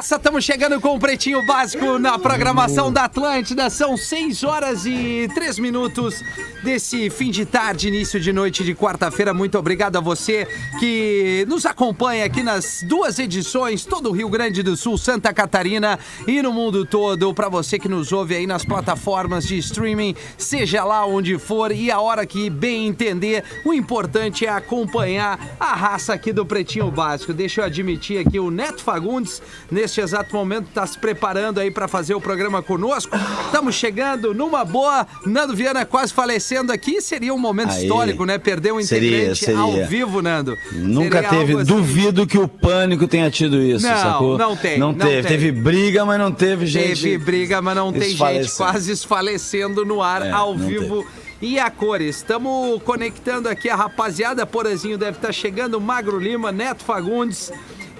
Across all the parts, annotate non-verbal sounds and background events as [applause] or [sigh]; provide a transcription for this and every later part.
nessa, estamos chegando com o Pretinho Básico na programação da Atlântida. São 6 horas e 3 minutos desse fim de tarde, início de noite de quarta-feira. Muito obrigado a você que nos acompanha aqui nas duas edições, todo o Rio Grande do Sul, Santa Catarina e no mundo todo. Para você que nos ouve aí nas plataformas de streaming, seja lá onde for e a hora que bem entender, o importante é acompanhar a raça aqui do Pretinho Básico. Deixa eu admitir aqui o Neto Fagundes, neste exato momento, está se preparando aí para fazer o programa conosco. Estamos chegando numa boa. Nando Viana quase falecendo aqui. Seria um momento Aí. histórico, né? Perder um Seria, integrante seria. ao vivo, Nando. Nunca Seria teve. assim. Duvido que o pânico tenha tido isso, Não, sacou? não tem, Não, não teve. tem. Teve briga, mas não teve gente. Teve briga, mas não tem gente quase esfalecendo no ar É, ao vivo. E a cores, estamos conectando aqui a rapaziada, Porazinho deve estar chegando, Magro Lima, Neto Fagundes,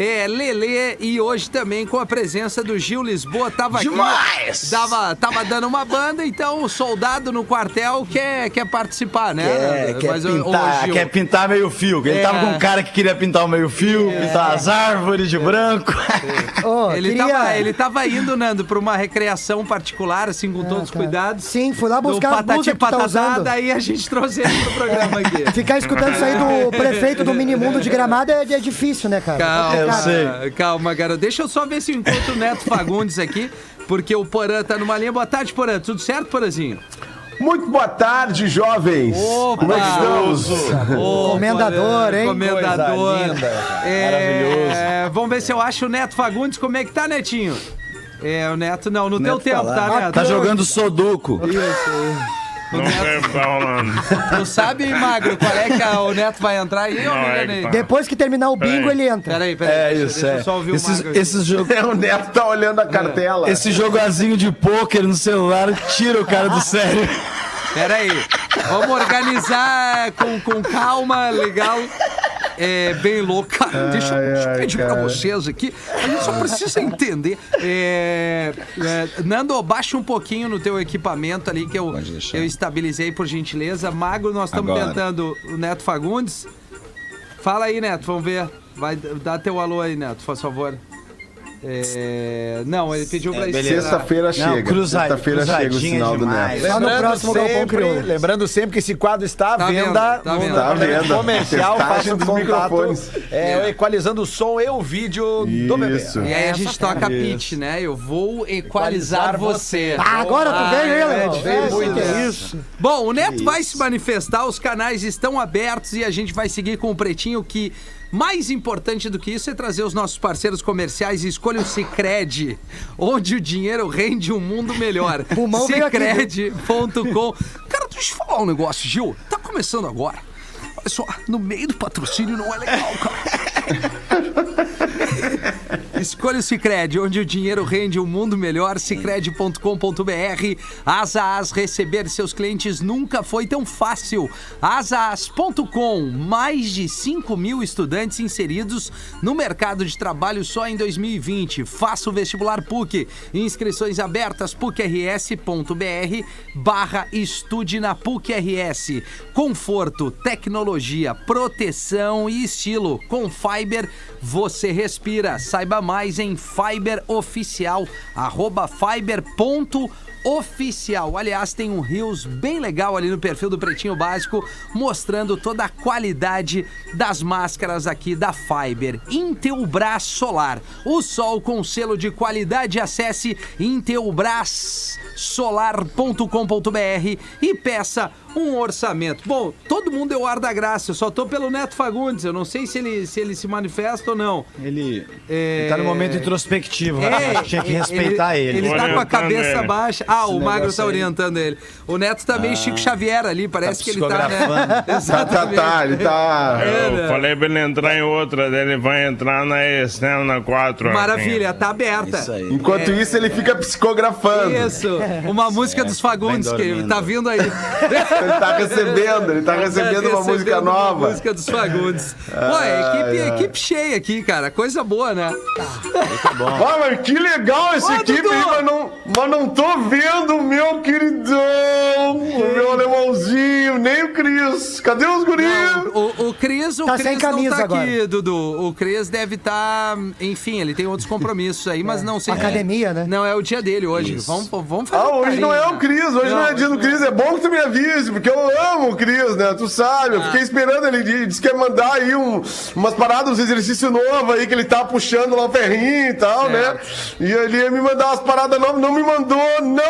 é, Lele e hoje também com a presença do Gil Lisboa, tava Demais! aqui, tava, tava dando uma banda, então o soldado no quartel quer, quer participar, né? Quer, quer, Mas, pintar, Gil, quer pintar meio fio. Ele É. tava com um cara que queria pintar o meio fio, pintar as árvores de branco. [laughs] Ô, Ele, queria- tava, ele tava indo, Nando, pra uma recreação particular, assim, com todos os tá. cuidados. Sim, fui lá buscar patati que tu tá patatá, usando. daí a gente trouxe ele pro programa aqui. Ficar escutando isso aí do [laughs] prefeito do Minimundo de Gramado é, é difícil, né, cara? Calma, Eu Cara, sei. calma, garoto. Deixa eu só ver se eu encontro o Neto Fagundes aqui, porque o Porã tá numa linha. Boa tarde, Porã. Tudo certo, Porãzinho? Muito boa tarde, jovens. Opa! Como é que estamos? Comendador, hein? Comendador. Coisa linda, cara. É, Vamos ver se eu acho o Neto Fagundes. Como é que tá, Netinho? É, o Neto, não, no teu Neto tempo, tá tá. Neto? Tá jogando soduco. Não deve tá rolando. Tu sabe, Magro, qual é que a- o Neto vai entrar aí? ou Não, é que tá. Depois que terminar o bingo, Peraí. ele entra. Peraí, peraí. É deixa- isso, deixa é. só ouvir o Esses, Magro aqui. esses jogos. [laughs] É, o Neto tá olhando a cartela. Esse jogazinho de pôquer no celular tira o cara do [laughs] sério. Pera aí. Vamos organizar com, com calma, legal. É bem louco. Cara, [laughs] deixa, eu- deixa eu pedir pra vocês aqui. A gente só precisa entender. É, é, Nando, baixa um pouquinho no teu equipamento ali que eu, eu estabilizei, por gentileza. Magro, nós estamos tentando o Neto Fagundes. Fala aí, Neto, vamos ver. Vai, dá teu alô aí, Neto, por favor. É, não, ele pediu pra esperar. Sexta-feira chega. Sexta-feira chega o sinal do demais. Neto. Só no próximo Galpão sempre, Crioulo. lembrando sempre que esse quadro está à Tá venda vendo, tá no vendo. Tá à venda. comercial. Faça um dos contato microfones. é, equalizando o som e o vídeo do bebê. Isso. E aí a gente toca pitch, né? Eu vou equalizar Equalizar você. Ah, agora tu veio ele, é É, muito que é. isso. Bom, o Neto vai se manifestar, os canais estão abertos e a gente vai seguir com o Pretinho que mais importante do que isso é trazer os nossos parceiros comerciais e escolha o Cicred, onde o dinheiro rende um mundo melhor. [laughs] Cicred.com. Cara, deixa eu falar um negócio, Gil. Tá começando agora. Olha só, no meio do patrocínio não é legal, cara. [laughs] Escolha o Cicred, onde o dinheiro rende um mundo melhor. Cicred.com.br. Asa As, receber seus clientes nunca foi tão fácil. Asaas.com, mais de 5 mil estudantes inseridos no mercado de trabalho só em 2020. Faça o vestibular PUC. Inscrições abertas pucrs.br barra estude na PUC-RS. Conforto, tecnologia, proteção e estilo. Com Fiber, você respira. Saiba mais em Fiber Oficial, arroba fiber.oficial. Aliás, tem um Rios bem legal ali no perfil do Pretinho Básico, mostrando toda a qualidade das máscaras aqui da Fiber. Intelbras Solar, o sol com selo de qualidade. Acesse intelbrassolar.com.br e peça um orçamento. Bom, todo mundo é o ar da graça, eu só tô pelo Neto Fagundes, eu não sei se ele se, ele se manifesta ou não. Ele, É, ele tá no momento introspectivo. É, Acho que tinha que respeitar ele. Ele tá com a cabeça ele. baixa. Ah, o Magro tá aí. orientando ele. O Neto tá meio Chico Xavier ali, parece que ele tá, né? [laughs] Tá, tá, Exatamente. tá, ele tá. É, né? Eu falei pra ele entrar em outra, ele vai entrar na externa 4. aqui. Maravilha, tá aberta. Isso aí. Enquanto isso, ele fica psicografando. Isso, uma [laughs] música dos Fagundes que dormindo. tá vindo aí. [laughs] Ele tá recebendo, ele tá recebendo uma música Recebendo nova. Uma música dos Fagundes. Pô, é equipe, equipe cheia aqui, cara. Coisa boa, né? Ah, mas que legal esse Ô, equipe Dudu! mas não, mas não tô vendo o meu queridão, o meu alemãozinho, nem o Cris. Cadê os guris? O, o Cris, o Tá Cris sem camisa não tá aqui, agora. Dudu. O Cris deve estar. enfim, ele tem outros compromissos aí, mas não sei. Academia, né? Não, é o dia dele hoje. Vamos, vamos fazer. Ah, hoje não é carinho, o Cris, hoje não, é dia do hoje Cris. É bom que tu me avise, porque eu amo o Cris, né? Tu sabe, eu fiquei esperando ele, disse que ia mandar aí um, umas paradas, uns exercícios novos aí, que ele tá puxando lá o ferrinho e tal, né? E ele ia me mandar umas paradas novas, não me mandou, não tá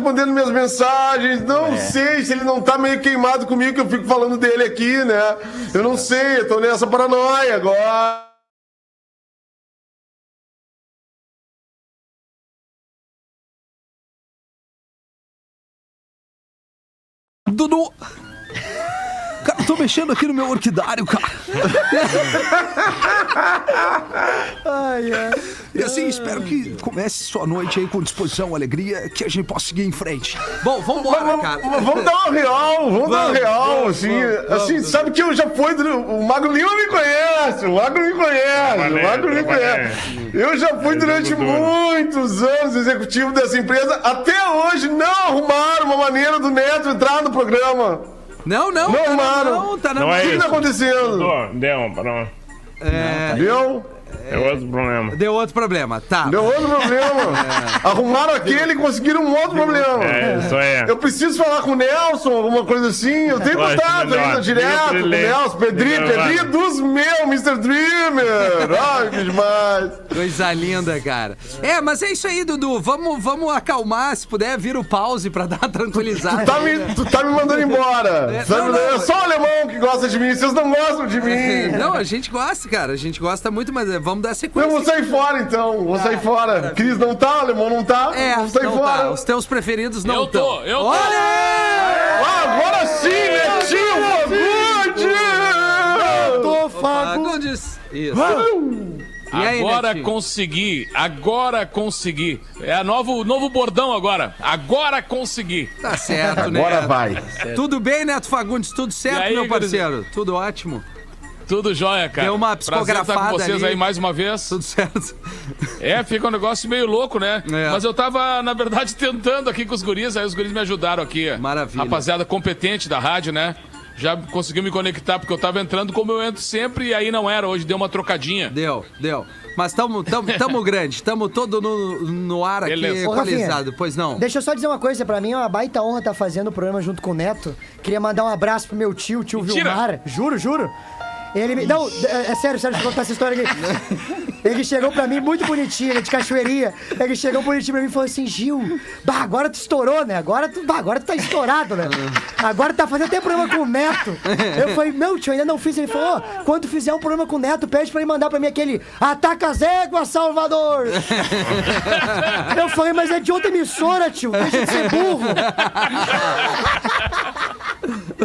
respondendo minhas mensagens, não sei se ele não tá meio queimado comigo, que eu fico falando dele aqui, né? Eu não sei, eu tô nessa paranoia agora. Mexendo aqui no meu orquidário, cara. E assim, espero que comece sua noite aí com disposição, alegria, que a gente possa seguir em frente. Bom, vambora, Vamos, cara. vamos dar uma real, vamos, dar uma Vamos, real, vamos, assim, vamos, assim, vamos. sabe que eu já fui, do- o Mago Lima me conhece, o Mago me conhece, o Mago me conhece. Eu já fui durante muitos anos executivo dessa empresa, até hoje não arrumaram uma maneira do Neto entrar no programa. Não, não, Não, tá, mano. não, tá na Não O é que que tá acontecendo? Tô, deu, pronto. Viu? É outro problema. Deu outro problema, tá. Deu outro problema. [laughs] Arrumaram aquele e conseguiram um outro problema. É, isso aí. Eu preciso falar com o Nelson, alguma coisa assim. Eu tenho contato ainda direto com o. Nelson, Pedri, Liga, Pedri vai. dos meus, Mr. Dreamer. Ai, que demais. Coisa linda, cara. É, mas é isso aí, Dudu. Vamos, vamos acalmar, se puder, vira o pause pra dar uma tranquilizada. Tá me, tu tá me mandando embora. É, Sabe, não, não. É só o alemão que gosta de mim, vocês não gostam de mim. [laughs] Não, a gente gosta, cara. A gente gosta muito, mas é, vamos dar Eu sequência. vou sair fora então, vou sair fora. Cris não tá, o alemão não tá, É, vou sair não fora. tá. Os teus preferidos não Eu estão. tô, eu tô. Olha! Ah, agora sim, Netinho Fagundes! Tô. Fagundes. Isso. E aí, Agora Netinho? consegui, agora consegui. É a novo, novo bordão agora. Agora consegui. Tá certo, né? Agora vai. Tudo bem, Neto Fagundes? Tudo certo, aí, meu parceiro? Tudo ótimo? Tudo jóia, cara. Deu uma Prazer estar psicografada com vocês ali. aí mais uma vez. Tudo certo? É, fica um negócio meio louco, né? É. Mas eu tava, na verdade, tentando aqui com os guris, aí os guris me ajudaram aqui. Maravilha. Rapaziada competente da rádio, né? Já conseguiu me conectar, porque eu tava entrando como eu entro sempre e aí não era. Hoje deu uma trocadinha. Deu, deu. Mas tamo, tamo, [laughs] tamo grande, tamo todo no, no ar aqui Beleza. Ô, Rafinha, equalizado. Pois não. Deixa eu só dizer uma coisa, pra mim é uma baita honra estar fazendo o programa junto com o Neto. Queria mandar um abraço pro meu tio, tio Mentira. Vilmar. Juro, juro. Ele me. Não, é, é sério, sério, deixa eu contar essa história aqui. Ele chegou pra mim muito bonitinho, ele é de cachoeirinha. Ele chegou bonitinho pra mim e falou assim: Gil, bah, agora tu estourou, né? Agora tu, bah, agora tu tá estourado, né? Agora tu tá fazendo até programa com o Neto. Eu falei: Meu tio, ainda não fiz. Ele falou: "Ó, quando fizer um programa com o Neto, pede pra ele mandar pra mim aquele Ataca as éguas, Salvador. Eu falei: Mas é de outra emissora, tio, deixa de ser burro.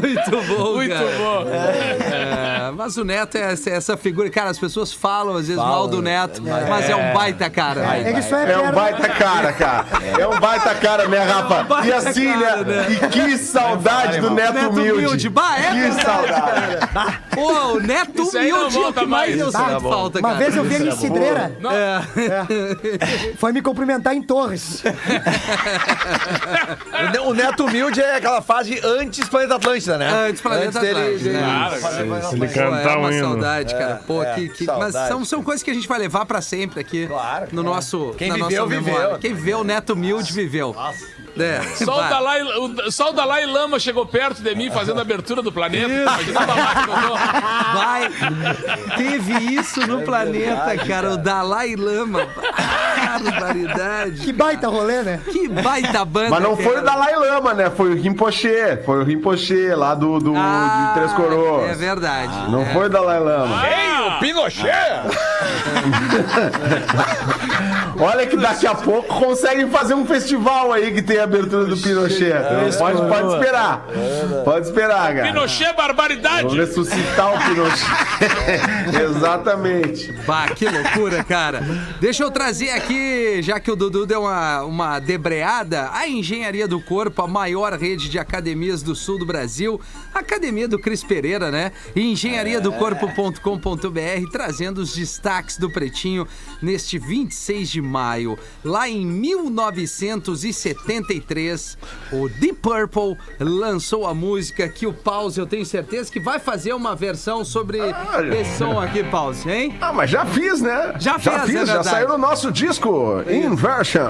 Muito bom, Muito cara. bom. É, mas o Neto é essa, essa figura. Cara, as pessoas falam às vezes mal do Neto, mas é um baita cara. né? Ele só é, É um baita cara, cara. É um baita cara, né, Rafa? baita E assim, cara, né? né? E que saudade do Neto, Neto Humilde. Humilde. Bah, é que saudade. Pô, o Neto Isso humilde é o que mais eu sinto falta, Uma cara. vez eu vi ele em Cidreira, Não, foi me cumprimentar em Torres. [laughs] O Ne- O Neto Humilde é aquela fase antes Planeta Atlântida, né? Antes Planeta Atlântida, né? Cara, Se ele Pô, é cantar uma um hino. saudade, cara. Pô, é, que, que- mas saudade. são, são coisas que a gente vai levar pra sempre aqui. Claro, No claro. nosso. Quem na viveu, nossa viveu. Quem viveu, o Neto Humilde viveu. É, Só o. Dalai, o, só o Dalai Lama chegou perto de mim fazendo a abertura do planeta. Imagina o Dalai. Vai. Teve isso no planeta, cara. O Dalai Lama. Ah, barbaridade. Que baita rolê, né? Que baita banda. Mas não que foi o. Dalai Lama, né? Foi o Rinpoche. Foi o Rinpoche lá do, do Ah, de Três Coroas. É verdade. Não é. foi o Dalai Lama. Ei, o Pinochet! [laughs] [laughs] Olha que daqui a pouco conseguem fazer um festival aí que tem a abertura do Pinochet. pode, pode esperar. Pode esperar, cara. Pinochet, barbaridade! Vamos ressuscitar o Pinochet. [laughs] Exatamente. Bah, que loucura, cara. Deixa eu trazer aqui, já que o Dudu deu uma, uma debreada, a Engenharia do Corpo, a maior rede de academias do sul do Brasil, Academia do Cris Pereira, né? E engenhariadocorpo.com.br, trazendo os destaques do Pretinho neste 26 de maio. Lá em 1973, o Deep Purple lançou a música que o Pause, eu tenho certeza que vai fazer uma versão sobre esse som aqui, Pause, hein? Ah, mas já fiz, né? Já fez, é fiz, já verdade. saiu no nosso disco Inversion.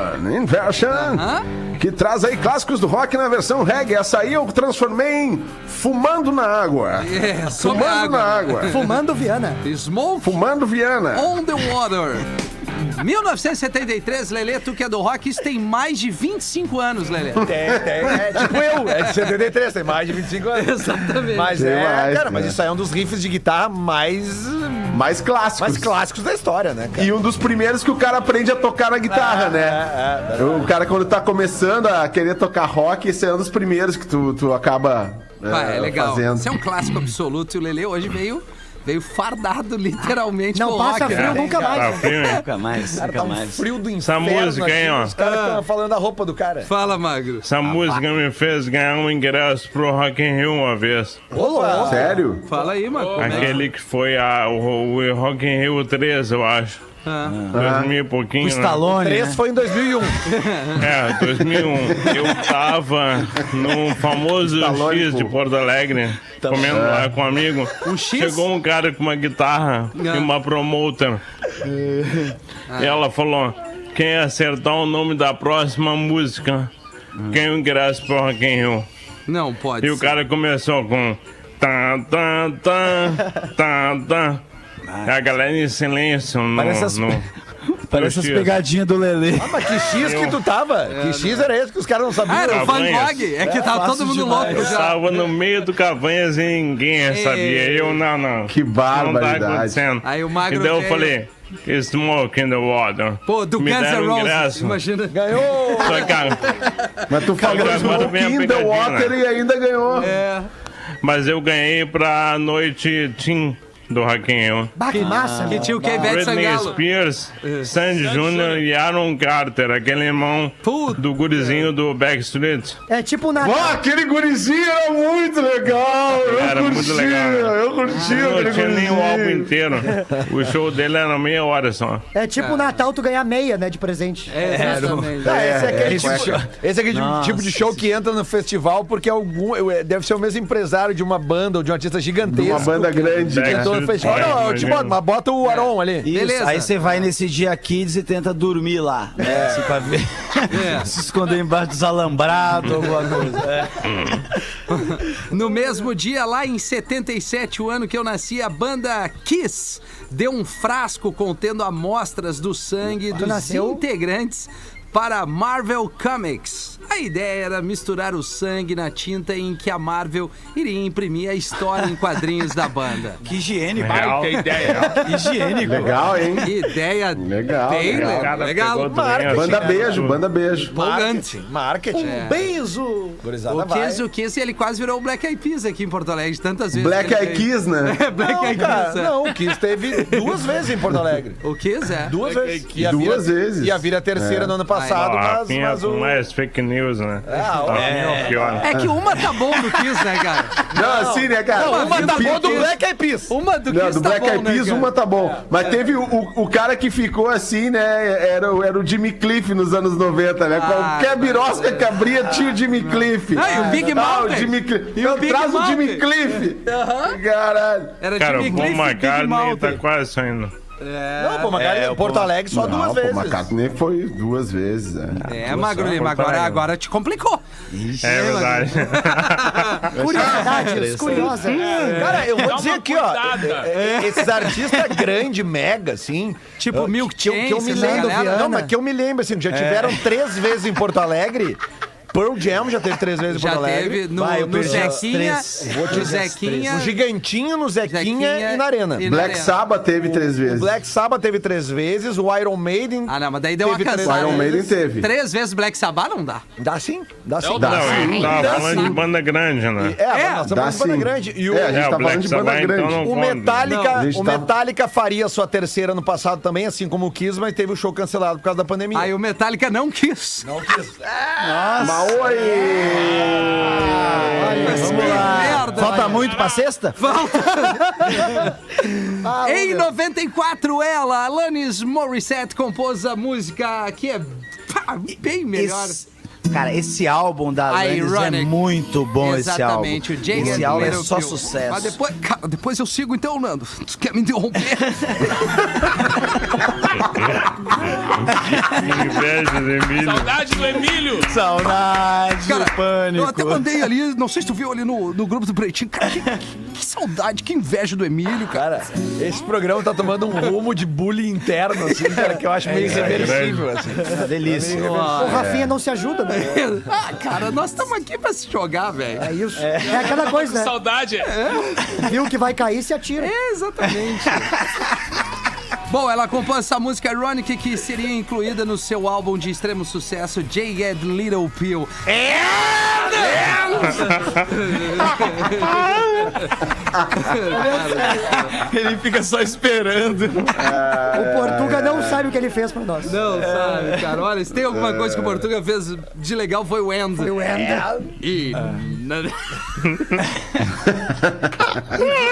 Inversion. Aham. Que traz aí clássicos do rock na versão reggae. Essa aí eu transformei em Fumando na Água. É, sobre Fumando água. na água. Fumando Viana. Smoke Fumando Viana. on the Water. 1973, Lelê, tu que é do rock, isso tem mais de 25 anos, Lelê. Tem, tem. É tipo eu, é de 73, tem mais de 25 anos. Exatamente. Mas Tem é, mais, cara, mas né? isso aí é um dos riffs de guitarra mais, Mais clássicos. mais clássicos da história, né, cara? E um dos primeiros que o cara aprende a tocar na guitarra, É, né? é, o cara, quando tá começando a querer tocar rock, esse é um dos primeiros que tu, tu acaba Pá, é legal. fazendo. Isso é um clássico absoluto e o Lelê hoje veio, veio fardado [laughs] literalmente Não passa rock. frio nunca mais. Tá né? frio, hein? Nunca mais, Cara, nunca tá um mais. frio do Essa inferno música, hein, ó. Os caras estão falando da roupa do cara. Fala, Magro. Essa música me fez ganhar um ingresso pro Rock in Rio uma vez. Opa! Sério? Fala aí, Magro. é que- Aquele que foi a, o, o Rock in Rio 3, eu acho. Ah. 2000 e pouquinho. O né? Stallone, Três né? foi em 2001. É, 2001. Eu tava no famoso Stallone, X de. Porto Alegre, comendo lá com um amigo. O X? Chegou um cara com uma guitarra Ah. e uma promoter. E ela falou: quem acertar o nome da próxima música, quem o ingresso pro Rock in Rio. Não pode E o ser. cara começou com. Tá, tá, tá, tá, tá. A galera em silêncio no. Parece as- no [laughs] Parece as pegadinhas do Lelê. Ah, mas que X que tu tava? que X era esse que os caras não sabiam? Ah, era o Van. Gogh. É que tá todo fácil mundo demais. louco Eu já. tava no meio do Cavanhas e ninguém sabia. Eu não, não. Que Não tá barbaridade. acontecendo. Aí o Magro E daí eu veio- falei, smoke in the water. Pô, do Me Guns N' Roses. Imagina. Ganhou! Só que, Mas tu falou Smoke in the Water né? e ainda ganhou. É. mas eu ganhei pra noite Team do Rock in Rio. Bah, que massa. Que tinha o Kevin Britney Sangalo. Spears, Sandy Jr. e Aaron Carter, aquele irmão Puta. do gurizinho do Backstreet. É tipo na. Ó, aquele gurizinho era muito legal. Eu Era curti, muito legal. Eu curti Não aquele tinha nem o álbum gurizinho. inteiro. O show dele era meia hora só. É tipo Natal tu ganhar meia, né, de presente. É, exatamente. Ah, esse é aquele, é, tipo, esse é aquele Nossa. tipo de show que entra no festival porque algum, é, deve ser o mesmo empresário de uma banda ou de um artista gigantesco. Uma banda grande. que né? entrou no festival. É, Não, eu te boto, mas bota o Aron ali. Isso, Beleza. aí você vai nesse dia kids e tenta dormir lá, né? Assim, pra ver. [laughs] É. [laughs] Se esconder embaixo dos alambrados, alguma coisa. É. No mesmo dia, lá em 77, o ano que eu nasci, a banda Kiss deu um frasco contendo amostras do sangue dos nasceu? integrantes para a Marvel Comics. A ideia era misturar o sangue na tinta em que a Marvel iria imprimir a história em quadrinhos da banda. [laughs] Que higiênico. Real. Que ideia. Higiênico. Legal, hein? Ideia Legal, bem legal. legal. Legal. Marketing. Banda beijo, banda beijo. Empolgante. Marketing. É. Beijo! Gurizada O. Kiss, o Kiss, ele quase virou o Black Eyed Peas aqui em Porto Alegre, tantas vezes. Black que Eyed. Keys, né? [laughs] É, Black Eyed Peas. é. não, o Kiss teve duas vezes em Porto Alegre. O Kiss, é. Duas Black vezes. E Duas vezes. E a vira terceira no ano passado, Ó, mas, Rafinha mas o... mais fake news, né? Ah, Tá é. pior. É que uma tá bom do Kiss, né, cara? Não, assim, né, cara? Não, uma tá O boa do Kiss- Black Eyed Peas. Uma do Não, Kiss do tá Black bom, Eyed né, Peas cara? uma tá bom. Mas teve o, o, o cara que ficou assim, né? Era, o- era o Jimmy Cliff nos anos 90, né? Ah, Qualquer birosca que abria tinha o Jimmy Cliff. Ah, e o Big Ah, Mountain. o Jimmy Cliff. E o Então traz o Jimmy. Cliff. Caralho. Era Cara, o Jimmy Paul Cliff e Big McCartney tá quase saindo. Não, pô, McCartney, É, Porto. Alegre só Não, duas pô, vezes. McCartney foi duas vezes. né? É, Magro Lima, agora, agora te complicou. É verdade. [laughs] Curiosidades curiosas. Cara, eu vou Dá dizer aqui, ó. cuidada. é, é, Esses artistas grande, mega, assim. Tipo eu- Milk que, eu- que eu me lembro. Não, mas que eu me lembro, assim, já tiveram três vezes em Porto Alegre. Pearl Jam já teve três vezes em Já Porto Alegre. teve no, Vai, eu no perdi as Zequinha, três. Vou te no dizer as Zequinha, No Gigantinho, no Zequinha, Zequinha e na Arena. e na Black Arena. Sabbath teve três O vezes. Black Sabbath teve três vezes, o Iron Maiden. Ah, não, mas daí deu uma Teve três cansada. Iron Maiden teve. Três vezes Black Sabbath não dá. Dá sim, dá sim. Não, Dá Não, sim. ele tava Dá falando de banda grande, né? É, É, nós Dá estamos falando de banda sim. grande. E o, É, a gente É, tá o falando Black de banda Sabbath, então, grande. não o conta. Metallica, Não, a gente o tá- Metallica faria sua terceira no passado também, assim como o Kiss, mas teve o show cancelado por causa da pandemia. Aí o Metallica não quis. Não quis. Mas oi! Vamos lá. merda, Falta muito pra sexta? Ah, Em meu. 94, ela, Alanis Morissette, compôs a música que é bem melhor. Esse- cara, esse álbum da Alanis é muito bom, esse álbum. Exatamente, o Jagged Esse álbum é só sucesso. Mas depois, cara, depois eu sigo então, Nando. [laughs] Tu quer me interromper? [laughs] Inveja do Emílio. Saudade do Emílio. Saudade, Cara, pânico. eu até mandei ali, não sei se tu viu ali no, no grupo do Pretinho. Cara, que, que- saudade, que inveja do Emílio, cara. Esse programa tá tomando um rumo de bullying interno, assim, cara, que eu acho meio irreversível, assim. Uma delícia. O Rafinha não se ajuda, né? [laughs] Ah, cara, nós estamos aqui pra se jogar, velho. É isso. É, aquela coisa, né? Saudade. Viu que vai cair, se atira. É, exatamente. [laughs] Bom, ela compôs essa música Ironic que seria incluída no seu álbum de extremo sucesso Jagged Little Pill. Ele fica só esperando. O Portuga não sabe o que ele fez pra nós. Não, sabe, cara. Olha, se tem alguma coisa que o Portuga fez de legal foi o End. Foi o Ender. E.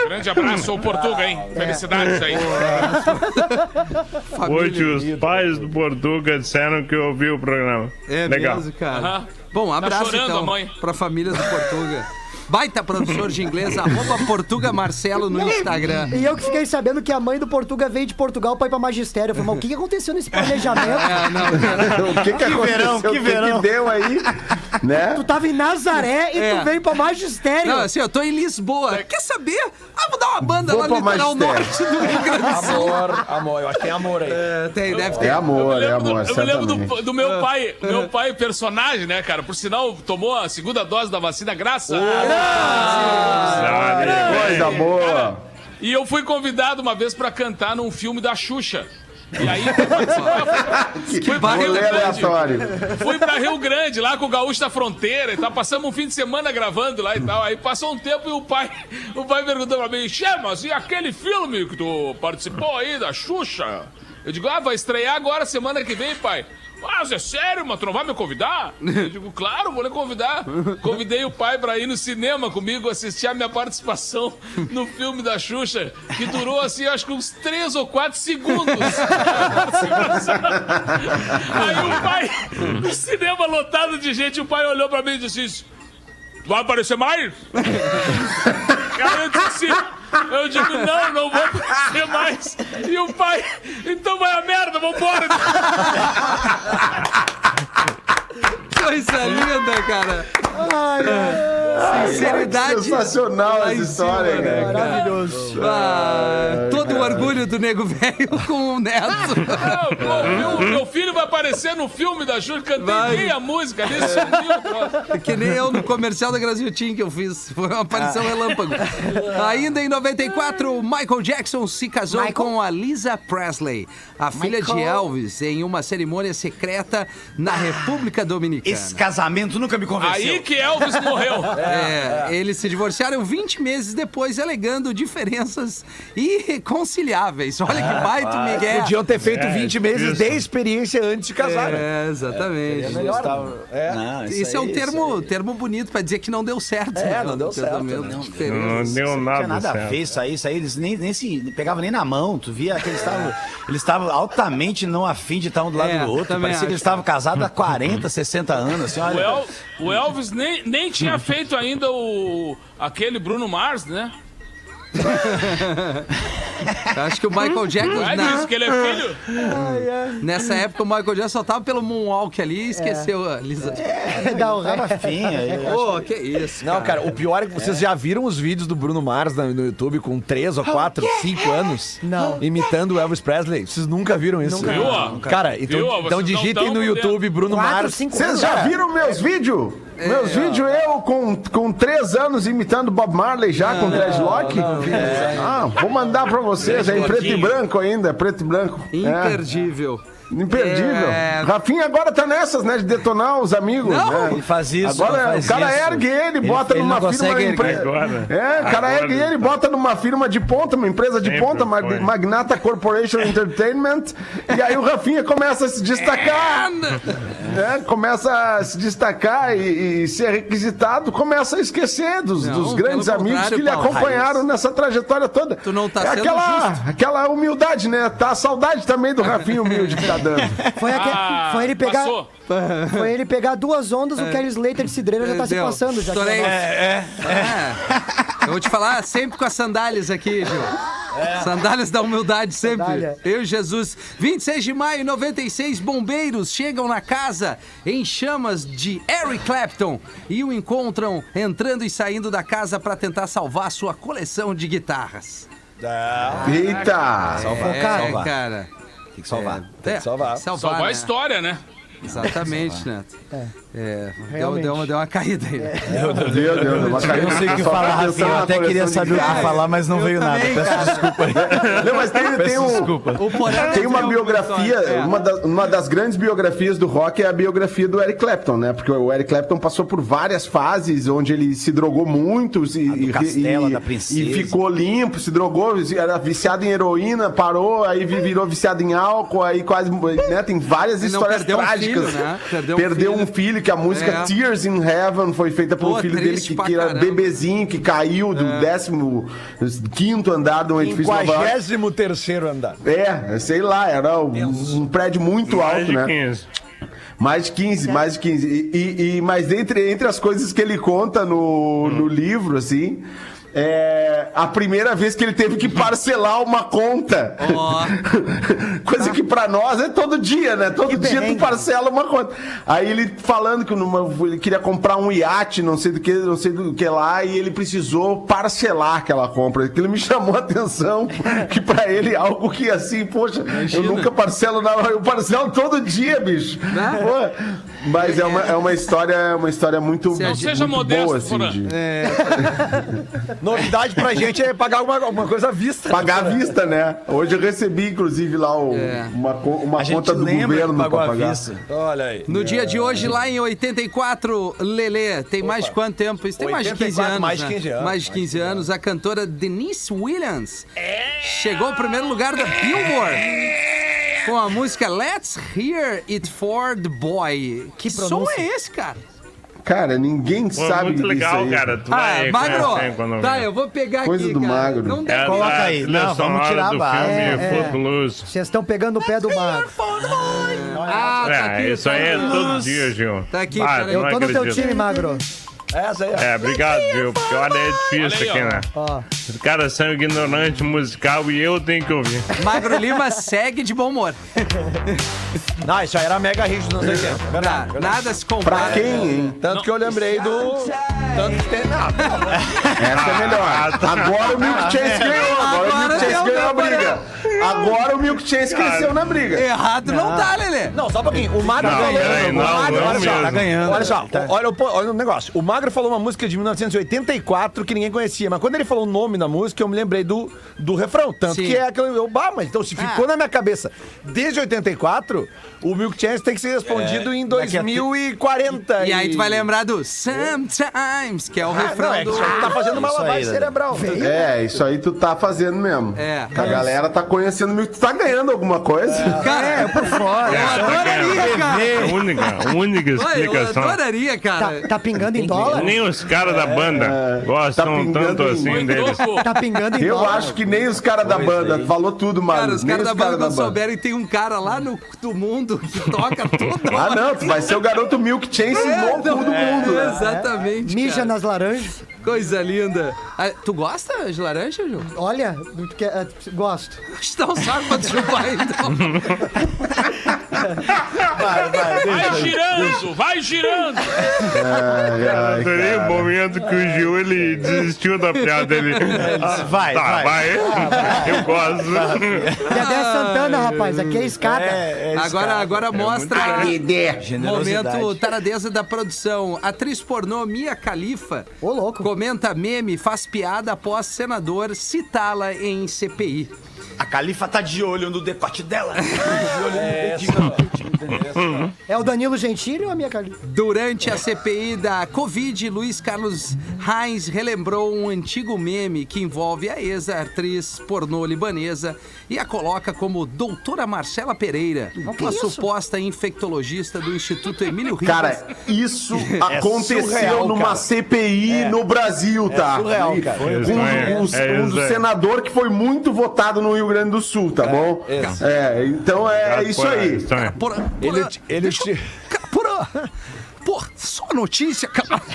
Grande abraço ao Portuga, hein? Felicidades aí. Hoje os pais do Portuga disseram que ouviu o programa. É Legal. mesmo, cara. Bom, um abraço chorando então mãe. pra família do Portuga. Baita professor de inglês, arroba Portuga Marcelo no Instagram. E eu que fiquei sabendo que a mãe do Portuga veio de Portugal pra ir pra magistério. Eu falei, mas o que, que aconteceu nesse planejamento? [laughs] É, não. O que que aconteceu? verão, que O que verão. que deu aí? Né? Tu tava em Nazaré e É. tu veio pra magistério. Não, assim, eu tô em Lisboa. Quer saber? Ah, vou dar uma banda Vou lá no litoral magistério. norte do Rio Grande do Sul. Amor, amor, eu acho que tem amor aí. É, tem, deve ter. É amor, é Eu me lembro, amor, do, eu me lembro do, do meu pai, meu pai personagem, né, cara? Por sinal, tomou a segunda dose da vacina, graças a Coisa boa. E eu fui convidado uma vez pra cantar num filme da Xuxa. E aí, participar, [laughs] fui pra Rio Rolê Grande. aleatório. Fui pra Rio Grande, lá com o Gaúcho da Fronteira e tal. Passamos um fim de semana gravando lá e tal. Aí passou um tempo e o pai, o pai perguntou pra mim: Che, mas e aquele filme que tu participou aí da Xuxa? Eu digo: Ah, vai estrear agora, semana que vem, pai. Mas é sério, mas tu não vai me convidar? Eu digo, claro, vou lhe convidar. Convidei o pai pra ir no cinema comigo assistir a minha participação no filme da Xuxa, que durou assim, acho que uns três ou quatro segundos. Aí o pai, no cinema lotado de gente, o pai olhou pra mim e disse. Vai aparecer mais? [laughs] Cara, eu disse eu digo, não, não vou aparecer mais. E o pai, então vai a merda, vambora. [laughs] Coisa linda, cara. Ai, ai, Sinceridade. Sensacional lá essa história, cima, né? maravilhoso. Ah, todo o orgulho do nego velho com o neto. Não, meu, meu filho vai aparecer no filme da Júlia, cantei Vai. meia música ali, sumiu. pô. Que nem eu no comercial da Brasil Team que eu fiz. Foi uma aparição relâmpago. Ainda em 94, Michael Jackson se casou Michael? com a Lisa Presley, a filha de Elvis, em uma cerimônia secreta na República Dominicana. Esse casamento nunca me convenceu. Aí que Elvis morreu. [laughs] É, eles se divorciaram 20 meses depois, alegando diferenças irreconciliáveis. Olha que baita Miguel. Podiam ter feito 20 meses isso. de experiência antes de casar, né? É, exatamente. Não, Isso é um termo, isso termo bonito pra dizer que não deu certo. É, né? não deu O certo, né? diferença. Não deu Não nada, tinha nada a certo. ver isso aí, isso aí, eles nem, nem se pegavam nem na mão, tu via que eles estavam eles estavam altamente não afim de estar um do lado É, do outro, parecia que acho. eles estavam casados há 40, 60 anos, assim, O, olha. El- o Elvis nem, nem tinha feito ainda o aquele Bruno Mars, né? [laughs] Acho que o Michael Jackson. Não é na- disso que ele é filho? Nessa época, o Michael Jackson só tava pelo Moonwalk ali e esqueceu a Lisa. Dá o. Rafinha, Pô, que isso. Não, cara, o pior é que vocês já viram os vídeos do Bruno Mars no YouTube com 3 ou 4, 5 anos? Não. Imitando o Elvis Presley? Vocês nunca viram isso? Viu, ó? Cara, então, Viu, então digitem no YouTube Bruno Quatro, Mars. Vocês já viram meus vídeos? Meus vídeos eu com, com três anos imitando Bob Marley já com dreadlock? Ah, vou mandar pra vocês, é em preto e branco ainda, preto e branco. É, Imperdível. imperdível. É. Rafinha agora tá nessas, né, de detonar os amigos, Não, né? Ele faz isso. Agora ele faz o cara isso. ergue ele, bota ele numa não firma. empre-. Agora. É, o cara Agora ergue ele, bota numa firma de ponta, uma empresa de Sempre ponta, Mag-. Magnata Corporation Entertainment. e aí o Rafinha começa a se destacar. Né, Começa a se destacar e, e ser requisitado, começa a esquecer dos, Não, dos grandes amigos que lhe Paulo. acompanharam nessa trajetória toda. Tu não tá é sendo aquela, justo. aquela humildade, né? Tá a saudade também do Rafinha humilde que tá dando. [laughs] Foi, aque- Ah, foi ele pegar. passou. Foi ele pegar duas ondas, o Kelly Slater de Cidreira já tá se passando. Já Estourei. que- É, [laughs] Eu vou te falar sempre com as sandálias aqui, Gil. Sandálias da humildade sempre. Sandália. Eu e Jesus. 26 de maio, 96 bombeiros chegam na casa em chamas de Eric Clapton e o encontram entrando e saindo da casa para tentar salvar sua coleção de guitarras. Eita! É, Salvar. cara. Tem que salvar. Tem que salvar. Salvar né? a história, né? Exatamente, Neto. É, deu, Realmente. deu uma, deu uma caída aí. né? Meu Deus, Deus, Eu não sei o que falar, Rafinha. Eu até queria saber o que guitarras. falar, mas não Eu veio nada. também, Peço cara. desculpa aí. [laughs] Não, mas tem, tem Peço um. desculpa. Tem uma biografia, É. uma, da- uma das grandes biografias do rock é a biografia do Eric Clapton, né? Porque o Eric Clapton passou por várias fases onde ele se drogou muito e, e, Castelo, e- da Princesa. e ficou limpo, se drogou, era viciado em heroína, parou, aí vi- virou viciado em álcool, aí quase, né? Tem várias histórias perdeu trágicas. filho, né? Perdeu Perdeu, um um filho, que a música É. Tears in Heaven foi feita pelo Pô, filho dele, que, que era bebezinho, que caiu do décimo quinto andar de um edifício de Nova York. 53 andar. É, sei lá, era um, um prédio muito Mais alto, de né? 15. Mais de 15, mais de 15. E, e- e- mas entre, entre as coisas que ele conta no, no livro, assim, é a primeira vez que ele teve que parcelar uma conta. Ó. [laughs] Coisa que pra nós é todo dia, né? Todo Que dia tu perrengue. parcela uma conta. Aí ele falando que numa- ele queria comprar um iate, não sei do que, não sei do que lá, e ele precisou parcelar aquela compra. Aquilo me chamou a atenção, que pra ele é algo que assim, poxa, eu nunca parcelo nada, eu parcelo todo dia, bicho. Né? Pô, mas é uma, é uma história, uma história muito, Não muito seja modesto, boa, assim, de [laughs] Novidade pra gente é pagar alguma, alguma coisa à vista. pagar à vista, né? Hoje eu recebi, inclusive, lá o- É. uma, uma conta do governo pra pagar. vista. Olha aí. No dia de hoje, lá em 84, Lelê, tem mais de quanto tempo? Isso tem mais de 15 84, anos. mais de né? 15 anos, Mais de 15 anos, a cantora Denise Williams chegou ao primeiro lugar da Billboard. Com a música Let's Hear It For The Boy. Que som é esse, cara? Cara, ninguém Pô, sabe muito disso legal, aí. cara. Tu Ah, vai Magro, quando tá, eu vou pegar Coisa aqui, do cara. Magro. Não É dá Coloca aí. Não, vamos tirar a filme É, é. Vocês estão pegando o pé do mar. Ah, tá aqui, É, isso aí é todo dia, Gil. Tá aqui, Ah, peraí. Eu tô no teu time, Magro. Essa aí, ó. É, obrigado, Gil, porque olha, é difícil Olha aí, aqui, ó. né? Ó. Os caras são ignorantes musical e eu tenho que ouvir. Magro Lima segue de bom humor. [laughs] Não, isso aí era mega hit nos anos 80. Tá, Verdade, verdade. nada se compara. Pra quem, hein? Tanto que eu lembrei do. Tanto que tem. Não, Essa é melhor. Agora o Milk Chance ganhou. Agora, o Agora Milk deu ganhou a briga. Agora o Milk Chance cresceu na briga. Errado não tá, Lelê. não, só um pouquinho. O Magro Não, falou. peraí, o não, Magro, não olha só, mesmo. Tá ganhando. Olha só, olha, o olha o negócio. O Magro falou uma música de 1984 que ninguém conhecia, mas quando ele falou o nome da música, eu me lembrei do, do refrão. Tanto Sim. que é aquele. Eu, bah, mas então se ficou Ah. na minha cabeça desde 84, o Milk Chance tem que ser respondido em daqui a 2040. E aí tu vai lembrar do Sometimes, que é o Ah, refrão não, é que do. isso aí tá fazendo uma lavagem né? cerebral. É, isso aí tu tá fazendo mesmo. É. A galera tá conhecendo o Milk. Tu tá ganhando alguma coisa? Cara, é, por fora. Eu adoraria, cara. A única, a única Olha, eu explicação. adoraria, cara. Tá, tá pingando em dólar? Nem os caras da banda tá gostam pingando tanto em- assim deles. Tá pingando em Eu dólar? acho que nem os caras da banda. Falou tudo, mano. Cara, os caras da banda caras não souberam e tem um cara lá no do mundo que toca [laughs] tudo. Ah, não, tu vai ser o garoto Milk Chance no cu do mundo. Exatamente. Mija cara. nas laranjas. Coisa linda. Ah, tu gosta de laranja, Ju? Olha, que- é, gosto. Dá um saco pra chupar, então. Vai, [laughs] vai, Vai deixa. girando, vai girando. Ai, ai, Adorei o cara. momento que o Gil ele desistiu da piada dele. Ah, vai, tá, vai. vai. Eu gosto. Dedé Santana, rapaz, aqui é escada. É, é esse Agora, agora mostra Generosidade. momento taradeza da produção. Atriz pornô Mia Khalifa Ô, louco. Comenta meme, faz piada após senador citá-la em CPI. A Califa tá de olho no decote dela. De olho no dedinho. Entendeu? É o Danilo Gentili ou a minha Cali? Durante a CPI da Covid, Luiz Carlos Reis relembrou um antigo meme que envolve a ex-atriz pornô libanesa e a coloca como doutora Marcela Pereira, uma isso? suposta infectologista do Instituto Emílio Ribas. Cara, isso [laughs] aconteceu surreal, numa cara. CPI no Brasil, tá? surreal, cara. Um, um- é um aí. senador que foi muito votado no Rio Grande do Sul, tá bom? É, então é isso aí. Isso aí. Porra, porra, Ele, ele Cara, porra, porra, só a notícia, cara. [laughs]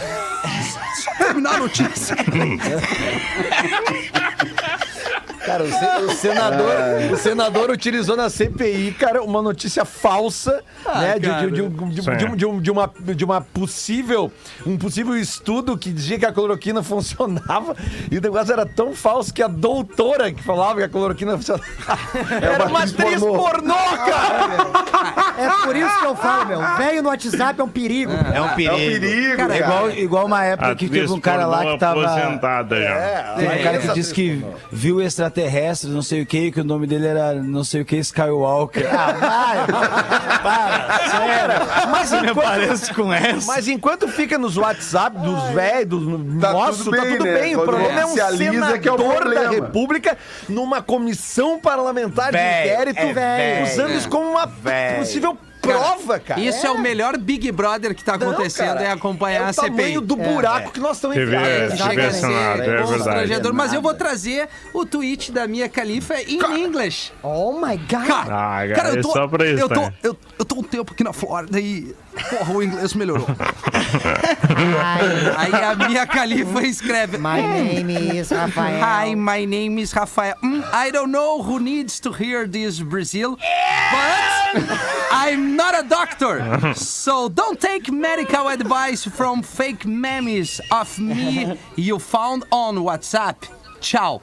Só terminar a notícia. [laughs] Cara, o, se- o senador, o senador utilizou na CPI, cara, uma notícia falsa, né? De, de- de um- de- Sim. de um- de um- de uma, de uma possível, um possível estudo que dizia que a cloroquina [laughs] funcionava. E o negócio era tão falso que a doutora que falava que a cloroquina funcionava [laughs] era uma atriz atriz pornô. pornô, cara! É por isso que eu falo, meu. Velho no WhatsApp é um perigo. É um perigo. É um perigo, É cara. igual, igual uma época que Atriz teve um cara lá que tava. aposentada já. Tem um cara que disse que viu extraterrestres, não sei o que, que o nome dele era não sei o que, Skywalker. Ah, vai! Para! Sério! Mas me parece com essa. Mas enquanto fica nos WhatsApp dos velhos, do Tá nosso, tudo tá bem, tudo né? bem. O Quando problema é um senador que é o da. República numa comissão parlamentar de Véi, inquérito, é véi. usando isso como uma Véi. possível prova, cara. Isso é. o melhor Big Brother que tá Não, acontecendo, cara, é acompanhar é a o CPI. tamanho do buraco que nós estamos enfiados. TV Chega a ser é verdade. constrangedor, mas eu vou trazer o tweet da minha califa em inglês. Oh my God. Cara, Ah, cara, cara, eu é tô, só pra isso, eu tô, né? eu, eu tô um tempo aqui na Flórida e, porra, o inglês melhorou. Aí a minha califa escreve... My name is Rafael. Hi, my name is Rafael. Mm, I don't know who needs to hear this, Brazil, but I'm not a doctor. So don't take medical advice from fake memes of me you found on WhatsApp. Tchau.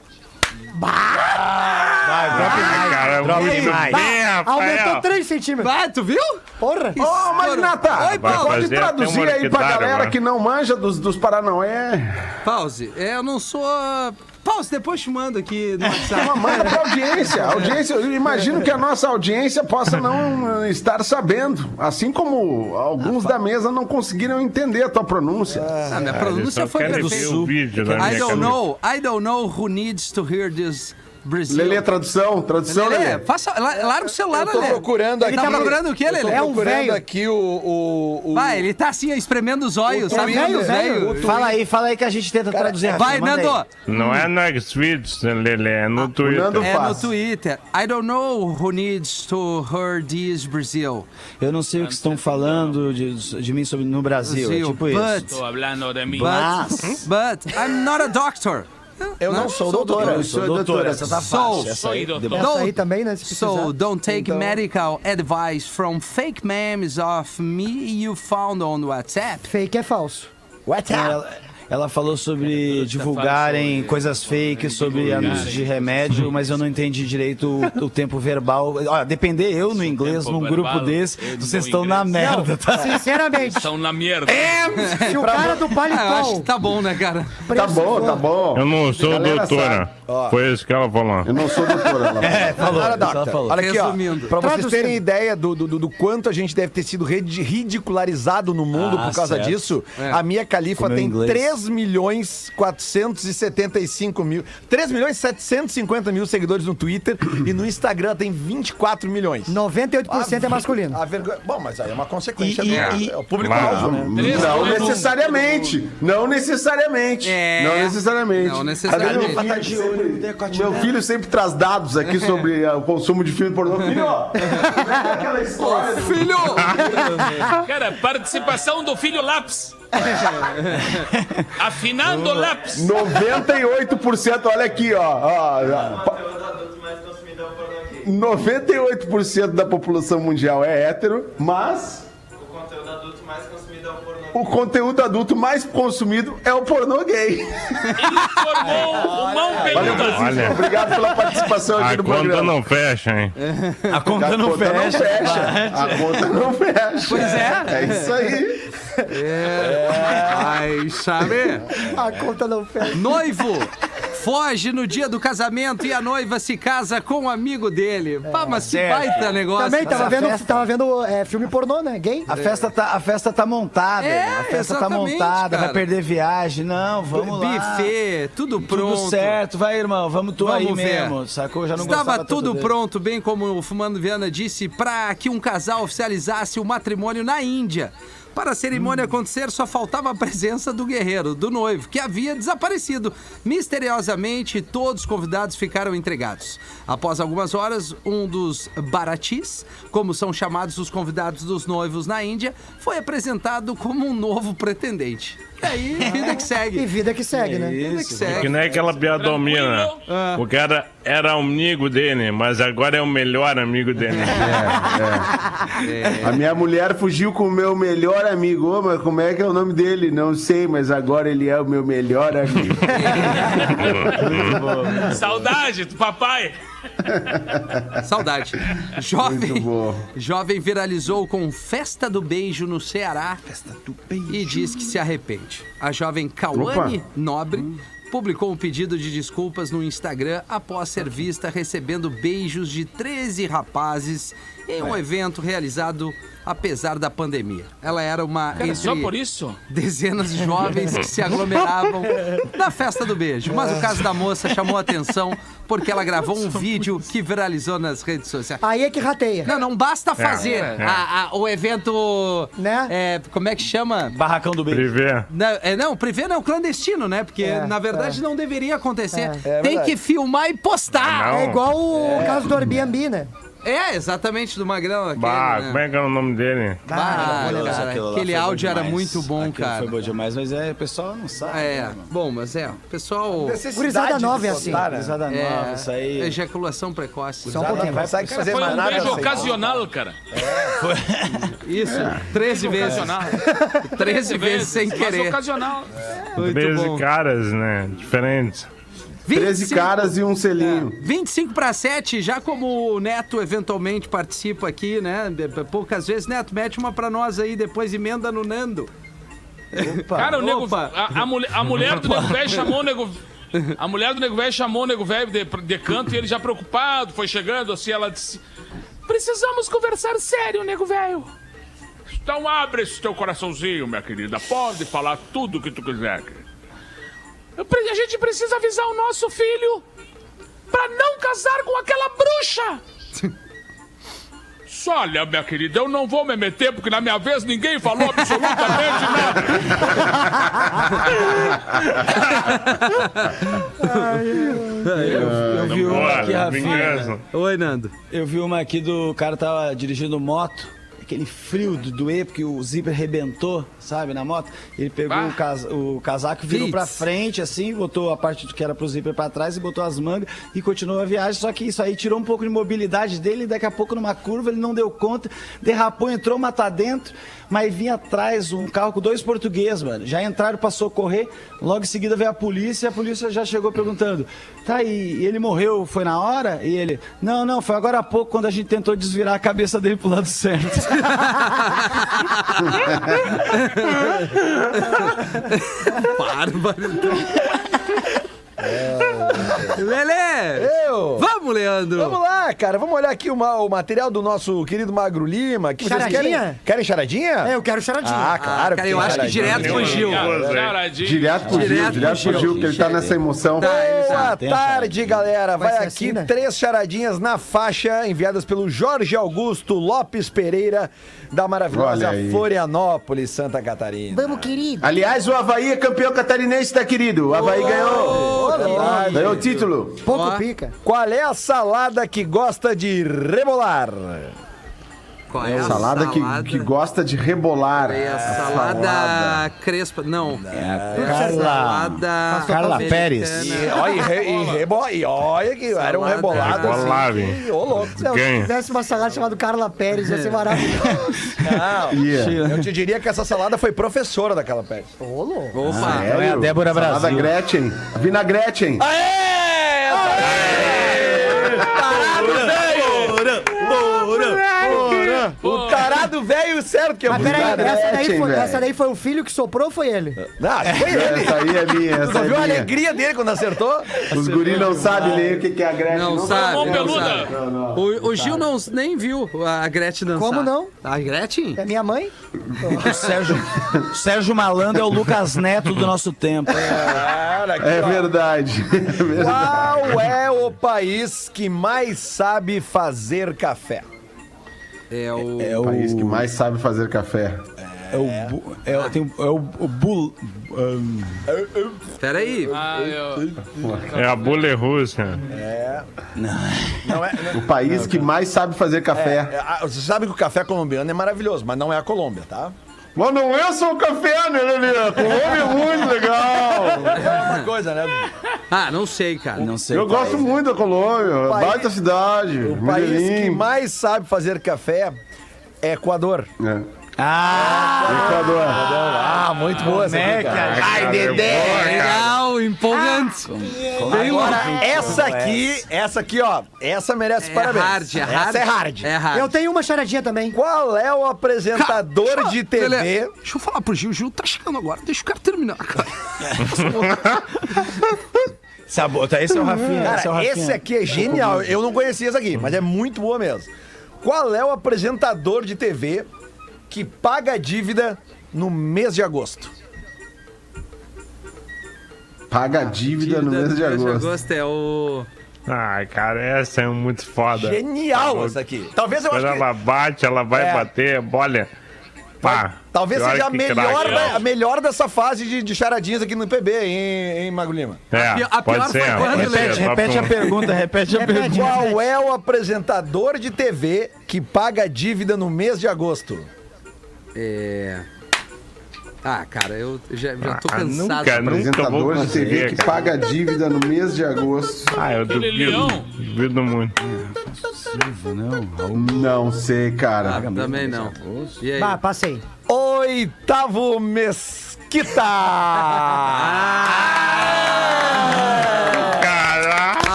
Cara, muito bem, Aumentou Rafael. 3 centímetros. Vai, tu viu? Porra. Ô, Magnata, Oi, Vai Paulo. pode fazer até traduzir aí pra galera agora. que não manja dos, dos Paranoé. Pause. É, Eu não sou. Pause, depois te mando aqui no WhatsApp. Uma manda pra audiência. A audiência. Eu imagino que a nossa audiência possa não estar sabendo. Assim como alguns da mesa não conseguiram entender a tua pronúncia. Ah, minha Eles pronúncia foi perfeita. da I don't know. I don't know who needs to hear this Brazil. Lelê, tradução, tradução, Lelê, Lelê. faça, la- larga o celular, Eu tô Lelê. procurando Ele aqui. tá procurando o quê, Lelê? É um procurando velho. aqui o. o, o- Vai, ele tá assim, ó, espremendo os olhos, sabe? velho, Os velho. Fala aí, fala aí que a gente tenta traduzir aqui. Vai, aí. Nando. Não é no Xvideos, Lelê, é no Twitter. Nando É no. Twitter. I don't know who needs to hear this Brazil. Eu não sei o que estão falando de, de mim sobre no Brasil. É Brasil, tipo isso. but, Tô hablando de mim. but, Mas- but, I'm not a doctor. Eu não sou doutora. Eu sou doutora, essa tá Sou. fácil. Essa Sou aí, doutor. depois- Essa aí também, né? Se So don't take Então- medical advice from fake memes of me you found on WhatsApp. Fake é falso. Ela, ela falou sobre divulgarem coisas fakes, sobre anúncios de remédio, mas eu não entendi direito o, o tempo verbal. Olha, depender eu no inglês, num grupo desse, vocês estão na merda, tá? Sinceramente, Estão na merda. se o cara do Ah, eu acho paletó... que tá bom, né, cara? Tá bom, tá bom. Eu não sou Galera doutora. Foi isso que ela falou. Eu não sou doutora. Ela. [laughs] É, falou. Ela falou. olha aqui, ó. Resumindo. Pra vocês terem ideia do, do, do- do quanto a gente deve ter sido ridicularizado no mundo Ah, por causa certo. disso, É. a minha califa tem inglês. 3 milhões 475 mil. 3 milhões 750 mil seguidores no Twitter e no Instagram tem 24 milhões. 98% é masculino. A vergonha... Bom, mas aí é uma consequência E- do e- é o público alvo, né? Não necessariamente. Não necessariamente. É. Não necessariamente. Não necessariamente. Meu filho, sempre, traz dados aqui sobre ah, o consumo de filme pornô. Filho, ó, como é que é aquela história do- Filho! [laughs] Cara, participação do filho Lápis. [laughs] Afinando o lápis. 98%, olha aqui, ó. ó, ó. 98% da população mundial é hétero, mas o conteúdo adulto mais consumido é o pornô gay. Informou o mão Valeu. Francisco. Olha. Obrigado pela participação aqui A no conta programa. não fecha, hein? A conta A não conta não fecha. fecha. A conta não fecha. Pois é. É isso aí. Ai, sabe? A conta não fecha. Noivo foge no dia do casamento e a noiva se casa com um amigo dele. Pá, mas que certo. baita negócio. Também tava vendo, festa- tava vendo é, filme pornô, né? Gay? A festa tá, a festa tá montada. É, a festa tá montada, cara. vai perder viagem. Não, vamos lá. Buffet, tudo pronto. Tudo certo, vai, irmão. Vamos tu aí Vamos ver. mesmo. Sacou? Já não Estava tudo dele. pronto, bem como o Fumando Viana disse, para que um casal oficializasse o matrimônio na Índia. Para a cerimônia acontecer, só faltava a presença do guerreiro, do noivo, que havia desaparecido. Misteriosamente, todos os convidados ficaram entregados. Após algumas horas, um dos baratis, como são chamados os convidados dos noivos na Índia, foi apresentado como um novo pretendente. E aí, vida que E segue. vida que segue, né? Vida que Que segue. nem aquela piadomina. Ah. O cara era amigo dele, mas agora é o melhor amigo dele. A minha mulher fugiu com o meu melhor amigo. Ô, mas como é que é o nome dele? Não sei, mas agora ele é o meu melhor amigo. [laughs] Saudade do papai. [laughs] Saudade. Jovem, Muito bom. jovem viralizou com festa do beijo no Ceará e diz que se arrepende. A jovem Cauane Opa. Nobre publicou um pedido de desculpas no Instagram após ser vista recebendo beijos de 13 rapazes em um evento realizado apesar da pandemia. Ela era uma Cara, entre só por isso? dezenas de jovens que se aglomeravam [laughs] na festa do beijo. Mas o caso da moça chamou a atenção porque ela gravou um vídeo que viralizou nas redes sociais. Aí é que rateia. Não, não basta fazer é. a- a- o evento. Né? é, como é que chama? Barracão do beijo. Privê. Não, é, não, privê não, clandestino, né? Porque É, na verdade não deveria acontecer. É Tem verdade. que filmar e postar. Não. É igual o caso do Airbnb, né? É, exatamente, do Magrão. Aquele, Bah, né? como é que é o nome dele? Bah, lá cara, foi aquele áudio era muito bom, Aquilo cara. Foi bom demais, mas é, o pessoal não sabe. É, né, mano? bom, mas é, o pessoal. Gurizada nova é assim. Gurizada nova, É, isso aí. ejaculação precoce. Só um pouquinho. Vai sair fazer Foi mais um nada. beijo assim. ocasional, cara. Isso, 13 vezes. Ocasional. 13 vezes sem Mas querer. ocasional. Muito 13 bom. caras, né? Diferentes. 13 25 caras e um selinho. 25 para 7, já como o Neto eventualmente participa aqui, né? Poucas vezes, Neto, mete uma pra nós aí, depois emenda no Nando. Cara, o nego, Opa. a, a mulher, a mulher do nego velho chamou o nego. [laughs] A mulher do nego velho chamou o nego velho de, de canto e ele já preocupado, foi chegando assim, ela disse: Precisamos conversar sério, nego velho. Então abre esse teu coraçãozinho, minha querida. Pode falar tudo o que tu quiser. querida. Eu A gente precisa avisar o nosso filho pra não casar com aquela bruxa. Só, [laughs] Olha, minha querida, eu não vou me meter porque na minha vez ninguém falou absolutamente nada. Eu vi uma aqui, Rafinha. Oi, Nando. Eu vi uma aqui do cara tava dirigindo moto. Aquele frio do doer, porque o zíper rebentou, sabe, na moto. Ele pegou Ah. o, cas- o casaco, virou pra frente, assim, botou a parte que era pro zíper pra trás e botou as mangas e continuou a viagem. Só que isso aí tirou um pouco de mobilidade dele. E daqui a pouco, numa curva, ele não deu conta, derrapou, entrou, matar dentro. Mas vinha atrás um carro com dois portugueses, mano. Já entraram pra socorrer. Logo em seguida veio a polícia e a polícia já chegou perguntando: tá aí, ele morreu, foi na hora? E ele: não, não, foi agora há pouco quando a gente tentou desvirar a cabeça dele pro lado certo. [laughs] Bárbaro. É. Lelê! Eu! Vamos, Leandro! Vamos lá, cara. Vamos olhar aqui o, ma- o material do nosso querido Magro Lima. Que vocês Charadinha? querem, querem charadinha? É, eu quero charadinha. Ah, claro. cara, eu acho que direto fugiu. Charadinha. Direto pro Gil, Direto direto pro Gil. Gil, que ele tá nessa emoção. Boa tarde, galera. Vai, aqui assim, né? três charadinhas na faixa enviadas pelo Jorge Augusto Lopes Pereira, da maravilhosa. Florianópolis, Santa Catarina. Vamos, querido. Aliás, o Havaí é campeão catarinense, tá, querido? O Havaí ganhou. Ganhou o título. Pouco Ó. pica. Qual é a salada que gosta de rebolar? Qual é a Salada que, que gosta de rebolar. É a salada, crespa. Não. Carla. Salada. Carla. Pérez. E, olha, e, re, e, rebo- e olha que era um Salada. rebolado Rebolado, assim. Ô, louco. Se tivesse uma salada chamada Carla Pérez, ia ser maravilhoso. [laughs] Não, Yeah. eu te diria que essa salada foi professora daquela Pérez. Ô, louco. Opa. Sério? é a Débora Salada Brasil. Gretchen. Vinagreten. Aê! Tarado O tarado velho, certo que é Mas peraí, essa daí, foi, velho. essa daí foi o filho que soprou ou foi ele? Não, que foi ele. Essa aí é minha, Tu essa não é viu a minha. alegria dele quando acertou? Os guris não sabem nem o que que é a Gretchen. Não, sabe. Mão não peluda. sabe. O, o Gil não, nem viu a Gretchen dançar. Como não? A Gretchen? É minha mãe? O Sérgio, Sérgio Malandro é o Lucas Neto do nosso tempo. Cara, É verdade. [laughs] É verdade. Qual é o país que mais sabe fazer café? É o. É O país que mais sabe fazer café. é o, é, o- tem, o- é o, o bul, um, Peraí. Ah, eu... É a bule russa. Não é, O país que mais sabe fazer café. é, ah, você sabe que o café colombiano é maravilhoso, mas não é a Colômbia, tá? Mas não é só o café, né, Lelê? Colômbia é muito legal. É uma coisa, né? Ah, não sei, cara. não sei. Eu gosto muito da Colômbia. país- Baita cidade. O país que mais sabe fazer café é Equador. É. Ah, Equador. Ah, muito boa essa né, aqui, cara. cara? Ai, Dedé! Legal, empolgante. Bem Agora, louco. essa aqui, essa aqui, ó, essa merece É parabéns. hard, é hard. Essa é hard. É hard. Eu tenho uma charadinha também. Qual é o apresentador de TV? Lelê, deixa eu falar pro Gil. O Gil tá chegando agora. Deixa o cara terminar, cara. Sabota, [laughs] esse é o Rafinha. esse é o Cara, Rafinha. esse aqui é genial. Eu não conhecia esse aqui, mas é muito boa mesmo. Qual é o apresentador de TV que paga a dívida no mês de agosto? Paga a dívida no mês de agosto. é o. Ai, cara, essa é muito foda. Genial essa aqui. Talvez eu Quando acho que ela bate, ela vai É. bater, olha. Pá. talvez seja a melhor, da- a melhor dessa fase de, de charadinhas aqui no PB, hein, hein Mago Lima? É, pi- a pior pode ser. foi quando, pode ser, Repete, repete a pergunta, repete a pergunta. Qual é o apresentador de TV que paga a dívida no mês de agosto? É. Ah, cara, eu já, já tô Ah, cansado. nunca, nunca vou Apresentador de TV conseguir, que cara. paga a dívida no mês de agosto. Ah, eu duvido. Duvido muito. Não, Raul. Não sei, cara. Ah, também não. E aí? Bah, passei. Oitavo Mesquita!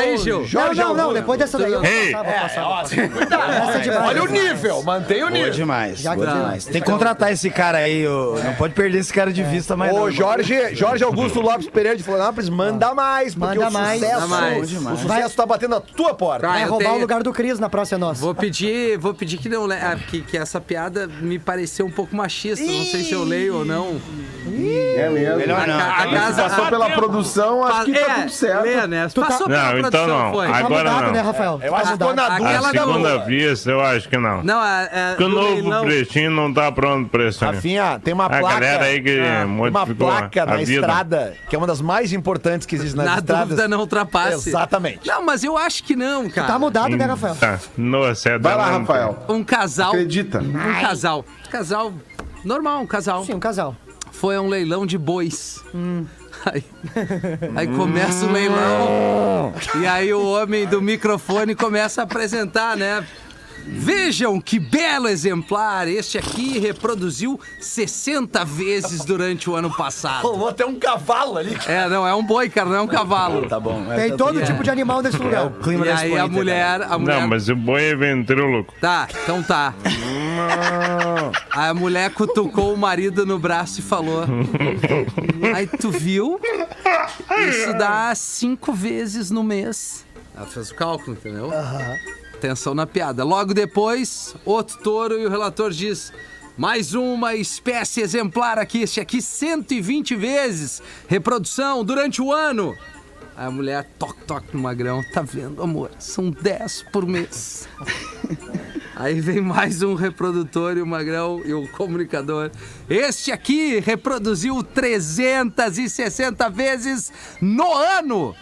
Aí, Gil? Não, Jorge não, não. Augusto. Depois dessa daí eu vou Ei. passar, vou passar. vou passar. Essa é demais. Olha o nível, mantém o Boa nível. demais, Já boa que- demais. Tem que contratar esse cara aí, ô. não pode perder esse cara de vista mais não. O Jorge, Jorge Augusto Lopes Pereira de Florianópolis, manda mais, porque Manda o mais. sucesso, Manda mais. o sucesso tá batendo a tua porta. Vai, roubar o lugar do Cris na próxima nossa. Vou pedir, vou pedir que não ah, que essa piada me pareceu um pouco machista. Não sei se eu leio ou não. É mesmo. Melhor não. A, a casa Passou pela tempo. produção, acho que tá é, tudo certo. Lê, né? Passou pela Não, então produção, não. foi. Tá Agora mudado, não. né, Rafael? Eu Tá acho que ficou na A Aquela da segunda vista, eu acho que não. Não, a, a, Porque o novo leilão- pretinho não tá pronto pra isso. Rafinha, tem uma A placa. galera aí que tem uma placa a na vida. estrada, que é uma das mais importantes que existe nas Na estradas. dúvida não ultrapasse. Exatamente. Não, mas eu acho que não, cara. Tá mudado, né, Rafael? Tá. Nossa, é Vai lá. Rafael. Um casal. Acredita. Um casal. Casal. Normal, um casal. Sim, um casal. Foi a um leilão de bois. Aí, aí começa o leilão. E aí o homem do microfone começa a apresentar, né? Vejam que belo exemplar! Este aqui reproduziu 60 vezes durante o ano passado. Rolou até um cavalo ali. É, não, é um boi, cara, não é um cavalo. Tá bom. é, Tem todo tudo tipo de animal nesse lugar. É o clima E aí a Inter, mulher, a mulher Não, mas o boi é ventríloco. Tá, então tá. A mulher cutucou o marido no braço e falou: Aí tu viu? Isso dá cinco vezes no mês. Ela fez o cálculo, entendeu? Atenção na piada. Logo depois, outro touro e o relator diz. Mais uma espécie exemplar aqui, este aqui 120 vezes. Reprodução durante o ano. Aí a mulher toque, toque no magrão. Tá vendo, amor? São 10 por mês. [laughs] Aí vem mais um reprodutor e o Magrão e o comunicador. Este aqui reproduziu 360 vezes no ano.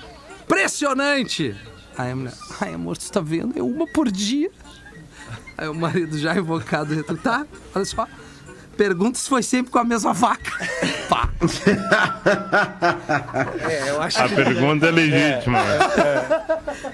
Impressionante. Aí a mulher, ai amor, tu tá vendo? É uma por dia. Aí o marido já invocado, retro- tá? Olha só. Pergunta se foi sempre com a mesma vaca. [laughs] Pá. É, eu acho A pergunta é legítima.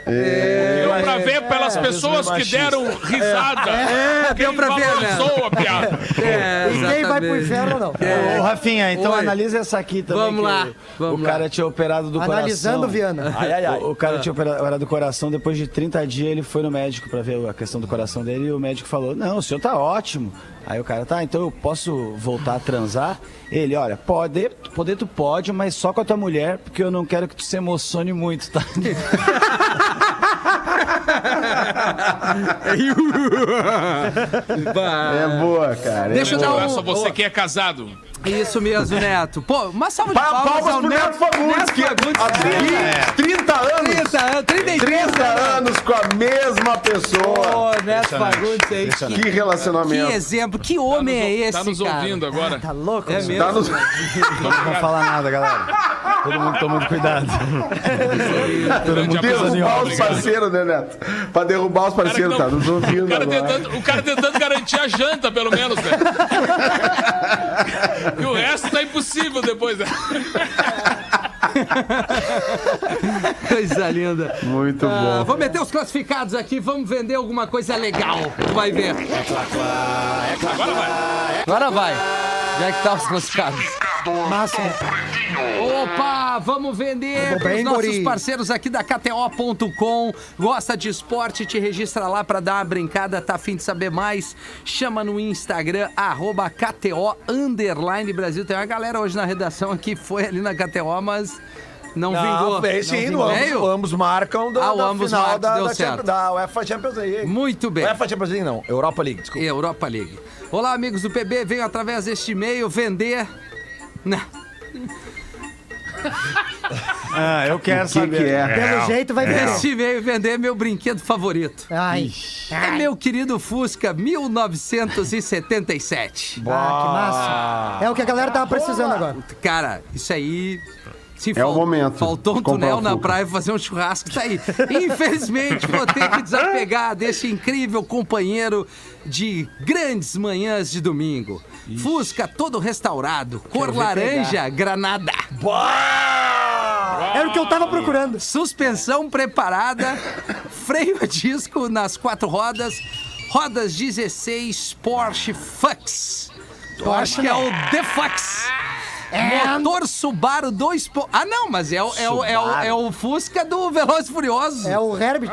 Deu pra ver pelas é, pessoas que deram risada. É, deu Quem pra ver, né? a piada. É, Ninguém vai pro inferno, não. Ô, Rafinha, então Oi. analisa essa aqui também. Vamos que lá, o- vamos o lá. cara tinha operado do Analisando, coração. Viana. Ai, ai, ai. O, o cara tinha operado do coração, depois de 30 dias ele foi no médico pra ver a questão do coração dele e o médico falou: Não, o senhor tá ótimo. Aí o cara, tá, então eu posso voltar a transar? Ele, olha, pode, poder tu pode, mas só com a tua mulher, porque eu não quero que tu se emocione muito, tá? [laughs] É boa, cara. é Deixa eu dar Olha um... só você que é casado. Isso mesmo, Neto. Pô, uma salva de Pa- palmas, Palmas ao pro Neto Fagundes, que Fagundes. há 30, 30 anos. 30 anos, 33 30 anos com a mesma pessoa. Ô, Neto Fagundes aí. Que, Que relacionamento. que exemplo, que homem é esse, Tá nos cara? ouvindo agora. Tá louco? É né? mesmo. Tá nos... Não vou falar nada, galera. Todo mundo tomando cuidado. Grande abraço. Derrubar os parceiros, né, Neto? Pra derrubar os parceiros, não- tá nos ouvindo O cara, agora. tentando, o cara tentando garantir a janta, pelo menos, né? [laughs] E o resto tá impossível depois, né? [laughs] [laughs] Coisa linda. Muito Ah, bom. vou meter os classificados aqui, vamos vender alguma coisa legal. Vai ver. Agora vai. Agora vai. Já que tá os classificados. Massa. Opa, vamos vender para os nossos guri? parceiros aqui da KTO.com. Gosta de esporte? Te registra lá para dar uma brincada. Tá afim de saber mais? Chama no Instagram, arroba KTO underline Brasil. Tem uma galera hoje na redação aqui, foi ali na KTO, mas não, vingou. Não, sim, não ambos, vingou. ambos marcam do, Ah, o da ambos final marcam, da, deu da. Champions- da UEFA Champions League. Muito bem. UEFA Champions League não, Europa League, desculpa. Europa League. Olá, amigos do PB. Venho através deste e-mail vender. Não. [laughs] Ah, eu quero O que, saber. que é? Pelo jeito vai ver. Este e-mail vender meu brinquedo favorito. Ai. É meu querido Fusca 1977. Ah, que massa. É o que a galera tava precisando agora. Cara, isso aí. Se É o momento Faltou um túnel na praia pra fazer um churrasco, tá aí. Infelizmente, vou ter que desapegar desse incrível companheiro de grandes manhãs de domingo. Fusca todo restaurado, cor laranja, granada. Era o que eu tava procurando. Suspensão preparada, freio a disco nas quatro rodas, rodas 16 Porsche Fux. Eu acho que é o Defux. Motor Subaru 2. po- Ah, não, mas é o, é, o, é, o, é o Fusca do Velozes e Furiosos. É o Herbert.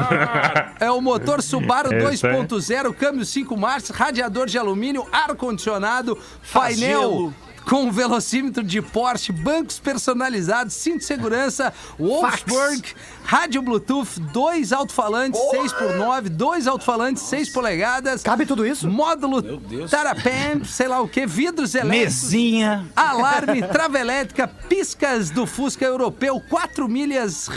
É o motor [laughs] Subaru Esse é. 2.0, câmbio 5 marchas, radiador de alumínio, ar-condicionado, painel com velocímetro de Porsche, bancos personalizados, cinto de segurança, Wolfsburg, rádio Bluetooth, dois alto-falantes 6x9, dois alto-falantes 6 polegadas. Cabe tudo isso? Módulo Tarapan, [laughs] sei lá o que, vidros elétricos. Mesinha. Alarme, trava elétrica, piscas do Fusca Europeu, 4 milhas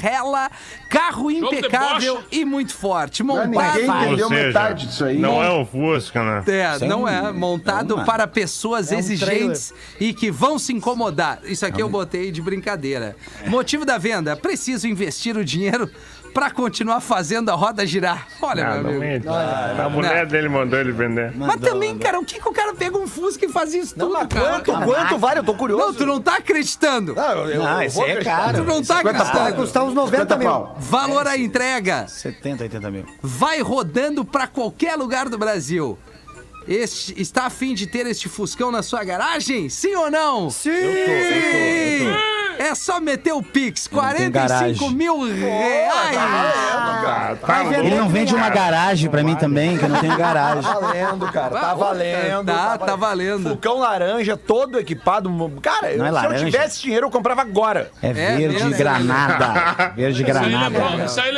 rela, carro impecável e muito forte. Montado. ninguém entendeu seja, metade disso aí. Não é o Fusca, né? É, não é. Montado uma- para pessoas É um exigentes e que vão se incomodar. Isso aqui eu botei de brincadeira. Motivo da venda: preciso investir o dinheiro para continuar fazendo a roda girar. Olha, Ah, meu não amigo. mente. A mulher dele mandou ele vender. Mas também, cara, o que, que o cara pega um Fusca e faz isso tudo, Mas cara? quanto, quanto vale? Eu tô curioso. Não, tu não tá acreditando. Não, eu, eu, Não, eu é caro. Tu não tá 50 Vai acreditando. custar uns 90 50 mil. pau. Valor à entrega. 70, 80 mil. vai rodando pra qualquer lugar do Brasil. Este, está a fim de ter este Fuscão na sua garagem? Sim ou não? Sim! É só meter o Pix, tenho 45 garagem. mil reais. Ah, tá vender. louco. Ele não vende uma garagem pra mim também, que eu não tenho garagem. Tá valendo, cara. Tá Ah, valendo. tá, tá valendo. Fulcão laranja, todo equipado. Cara, Não é se laranja? eu tivesse dinheiro, eu comprava agora. É verde mesmo? granada. Verde Isso aí lembrou, granada. isso aí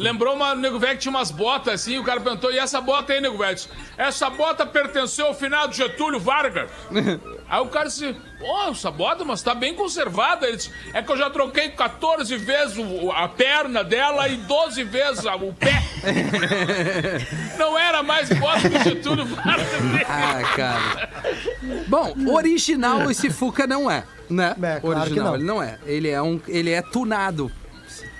lembrou uma nego velho que tinha umas botas assim, o cara perguntou, e essa bota aí, nego velho? Essa bota pertenceu ao final do Getúlio Vargas. [laughs] aí o cara disse, ó, essa bota, mas tá bem conservada. Ele disse, é que eu já troquei 14 vezes o- a perna dela e 12 vezes a- o pé. [laughs] Não era mais voto do Getúlio Vargas. Ah, cara. [laughs] Bom, original esse Fuca não é, né? É, claro original que não. ele não é. Ele é um, ele é tunado.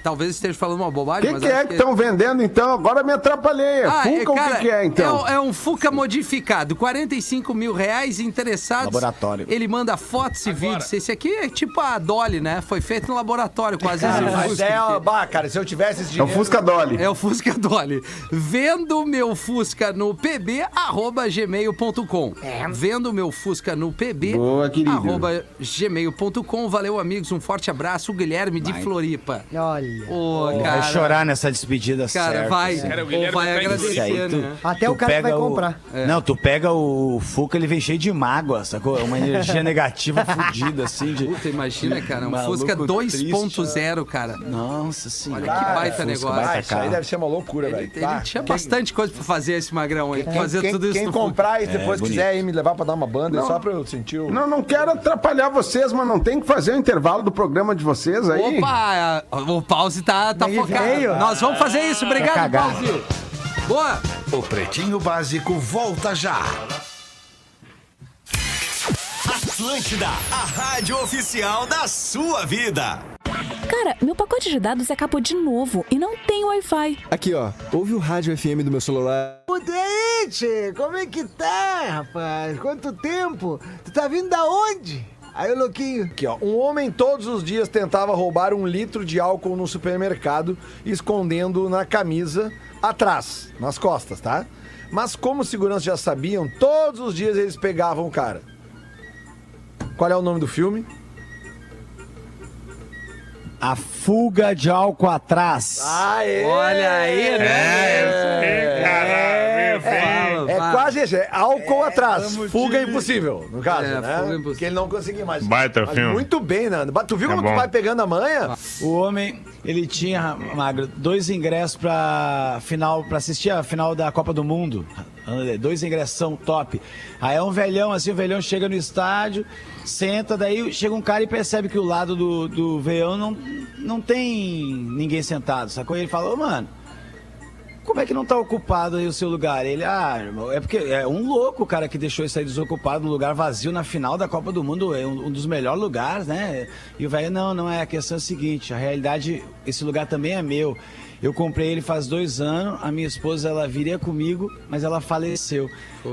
Talvez esteja falando uma bobagem, O mas que, que é que estão vendendo então? Agora me atrapalhei. Ah, Fuca é, ou o cara, que, que é então? É, um- é um Fuca modificado, 45 mil reais interessados. Laboratório. Ele manda fotos e vídeos. Esse aqui é tipo a Dolly, né? Foi feito no laboratório, quase Mas Fusca é, aqui. ó, bah, cara, se eu tivesse esse É o dinheiro... Fusca Dolly. É o Fusca Dolly. Vendo meu Fusca no pb, arroba gmail.com. Vendo meu Fusca no pb, Boa, querido. arroba gmail.com. Valeu, amigos. Um forte abraço. O Guilherme de Floripa. Olha. Ô, Vai cara. chorar nessa despedida Cara, certo. vai. Cara, o Ou vai tá agradecer, aí, tu- né? Até o cara que vai o- comprar. Não, tu pega o Fuca, ele vem cheio de mágoa, sacou? É Uma energia negativa fodida, assim. De... Puta, imagina, [laughs] cara. Um Maluco Fusca triste, 2.0, cara. Nossa senhora. Olha que baita Fusca, negócio. baita Ah, isso aí deve ser uma loucura, Ele, velho. ele Tá. tinha Quem- bastante coisa pra fazer esse magrão aí. Quem, fazer quem- tudo isso quem no comprar e depois É, quiser ir me levar pra dar uma banda, é só pra eu sentir o... Não, não quero atrapalhar vocês, mas não tem que fazer o intervalo do programa de vocês aí? Opa! O pause tá, tá focado. veio. Nós vamos fazer isso. Obrigado, cagar. pause. Boa! O Pretinho Básico volta já. Atlântida, a rádio oficial da sua vida. Cara, meu pacote de dados acabou de novo e não tem Wi-Fi. Aqui, ó. Ouve o rádio FM do meu celular. Pudente, como é que tá, rapaz? Quanto tempo? Tu tá vindo da onde? Aí, o louquinho. Aqui, ó. Um homem todos os dias tentava roubar um litro de álcool no supermercado, escondendo na camisa atrás, nas costas, tá? Mas como os seguranças já sabiam, todos os dias eles pegavam o cara. Qual é o nome do filme? A fuga de álcool atrás. Aê! Olha aí, né? É, Fala, é fala. quase esse, é álcool atrás. Fuga impossível, no caso, É, né? fuga impossível. Porque ele não conseguia mais. Baita Mas filme. Muito bem, Nando. Tu viu É como tu bom. vai pegando a manha? O homem, ele tinha, Magro, dois ingressos pra final, para assistir a final da Copa do Mundo. Dois ingressão top. Aí é um velhão, assim, o velhão chega no estádio, senta, daí chega um cara e percebe que o lado do, do veião não, não tem ninguém sentado, sacou? E ele fala, ô mano, como é que não tá ocupado aí o seu lugar? Ele, ah, é porque é um louco o cara que deixou isso aí desocupado, um lugar vazio na final da Copa do Mundo, é um, um dos melhores lugares, né? E o velho, não, não é, a questão é a seguinte, a realidade, esse lugar também é meu. Eu comprei ele faz dois anos, a minha esposa, ela viria comigo, mas ela faleceu.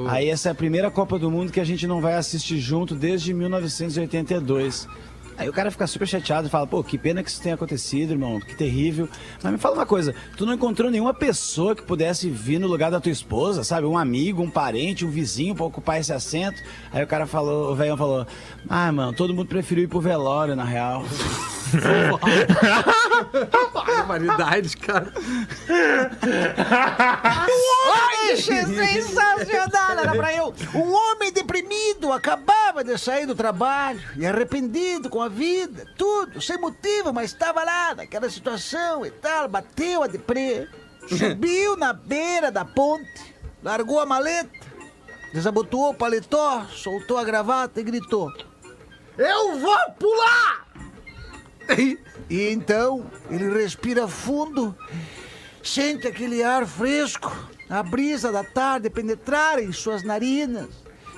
Aí essa é a primeira Copa do Mundo que a gente não vai assistir junto desde 1982. Aí o cara fica super chateado e fala, pô, que pena que isso tenha acontecido, irmão, que terrível. Mas me fala uma coisa, tu não encontrou nenhuma pessoa que pudesse vir no lugar da tua esposa, sabe? Um amigo, um parente, um vizinho pra ocupar esse assento? Aí o cara falou, o velhão falou, ah, mano, todo mundo preferiu ir pro velório, na real. [laughs] [laughs] Barbaridade, cara. Ai, sensacional! Era pra eu. Um homem deprimido acabava de sair do trabalho e arrependido com a vida, tudo, sem motivo, mas estava lá naquela situação e tal. Bateu a deprê, subiu na beira da ponte, largou a maleta, desabotoou o paletó, soltou a gravata e gritou: Eu vou pular! [laughs] E então ele respira fundo, sente aquele ar fresco, a brisa da tarde penetrar em suas narinas.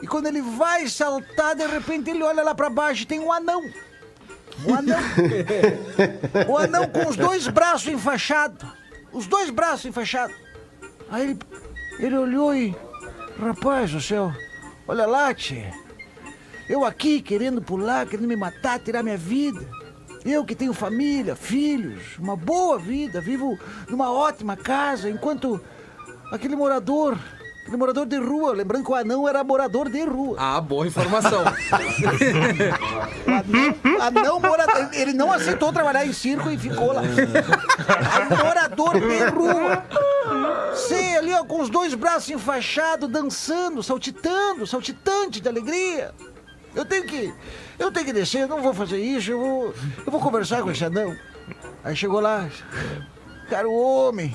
E quando ele vai saltar, de repente ele olha lá pra baixo e tem um anão. Um anão. [laughs] o anão com os dois braços enfaixados. Os dois braços enfaixados. Aí ele, ele olhou e. Rapaz do céu, olha lá, tia. Eu aqui querendo pular, querendo me matar, tirar minha vida. Eu que tenho família, filhos, uma boa vida, vivo numa ótima casa, enquanto aquele morador, aquele morador de rua, lembrando que o anão era morador de rua. Ah, boa informação. [laughs] Anão morador, ele não aceitou trabalhar em circo e ficou lá. morador de rua. Sei ali, ó, com os dois braços enfaixados, dançando, saltitando, saltitante de alegria. Eu tenho que. Eu tenho que descer, não vou fazer isso, eu vou. Eu vou conversar com esse anão. Aí chegou lá. Cara, o homem.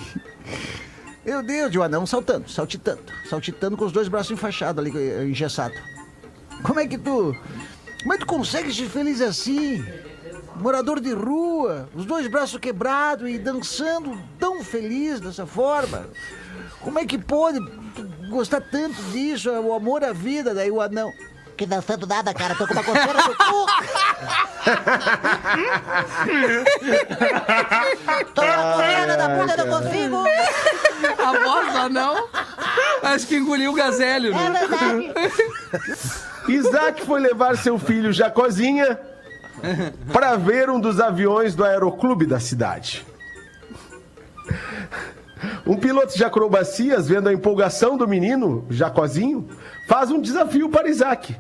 Meu Deus, e o anão saltando, saltitando, saltitando com os dois braços enfaixados ali, engessado. Como é que tu. Como é que tu consegue ser feliz assim? morador de rua, os dois braços quebrados e dançando tão feliz dessa forma. Como é que pode gostar tanto disso, o amor à vida, daí o anão? Que dançando nada, cara, tô com uma coceira no cu. tô com uma coceira na bunda, não consigo. A voz do anão. Acho que engoliu o gazélio. É Né? verdade. Isaac foi levar seu filho Jacozinha para ver um dos aviões do aeroclube da cidade. Um piloto de acrobacias, vendo a empolgação do menino, Jacozinho, faz um desafio para Isaac.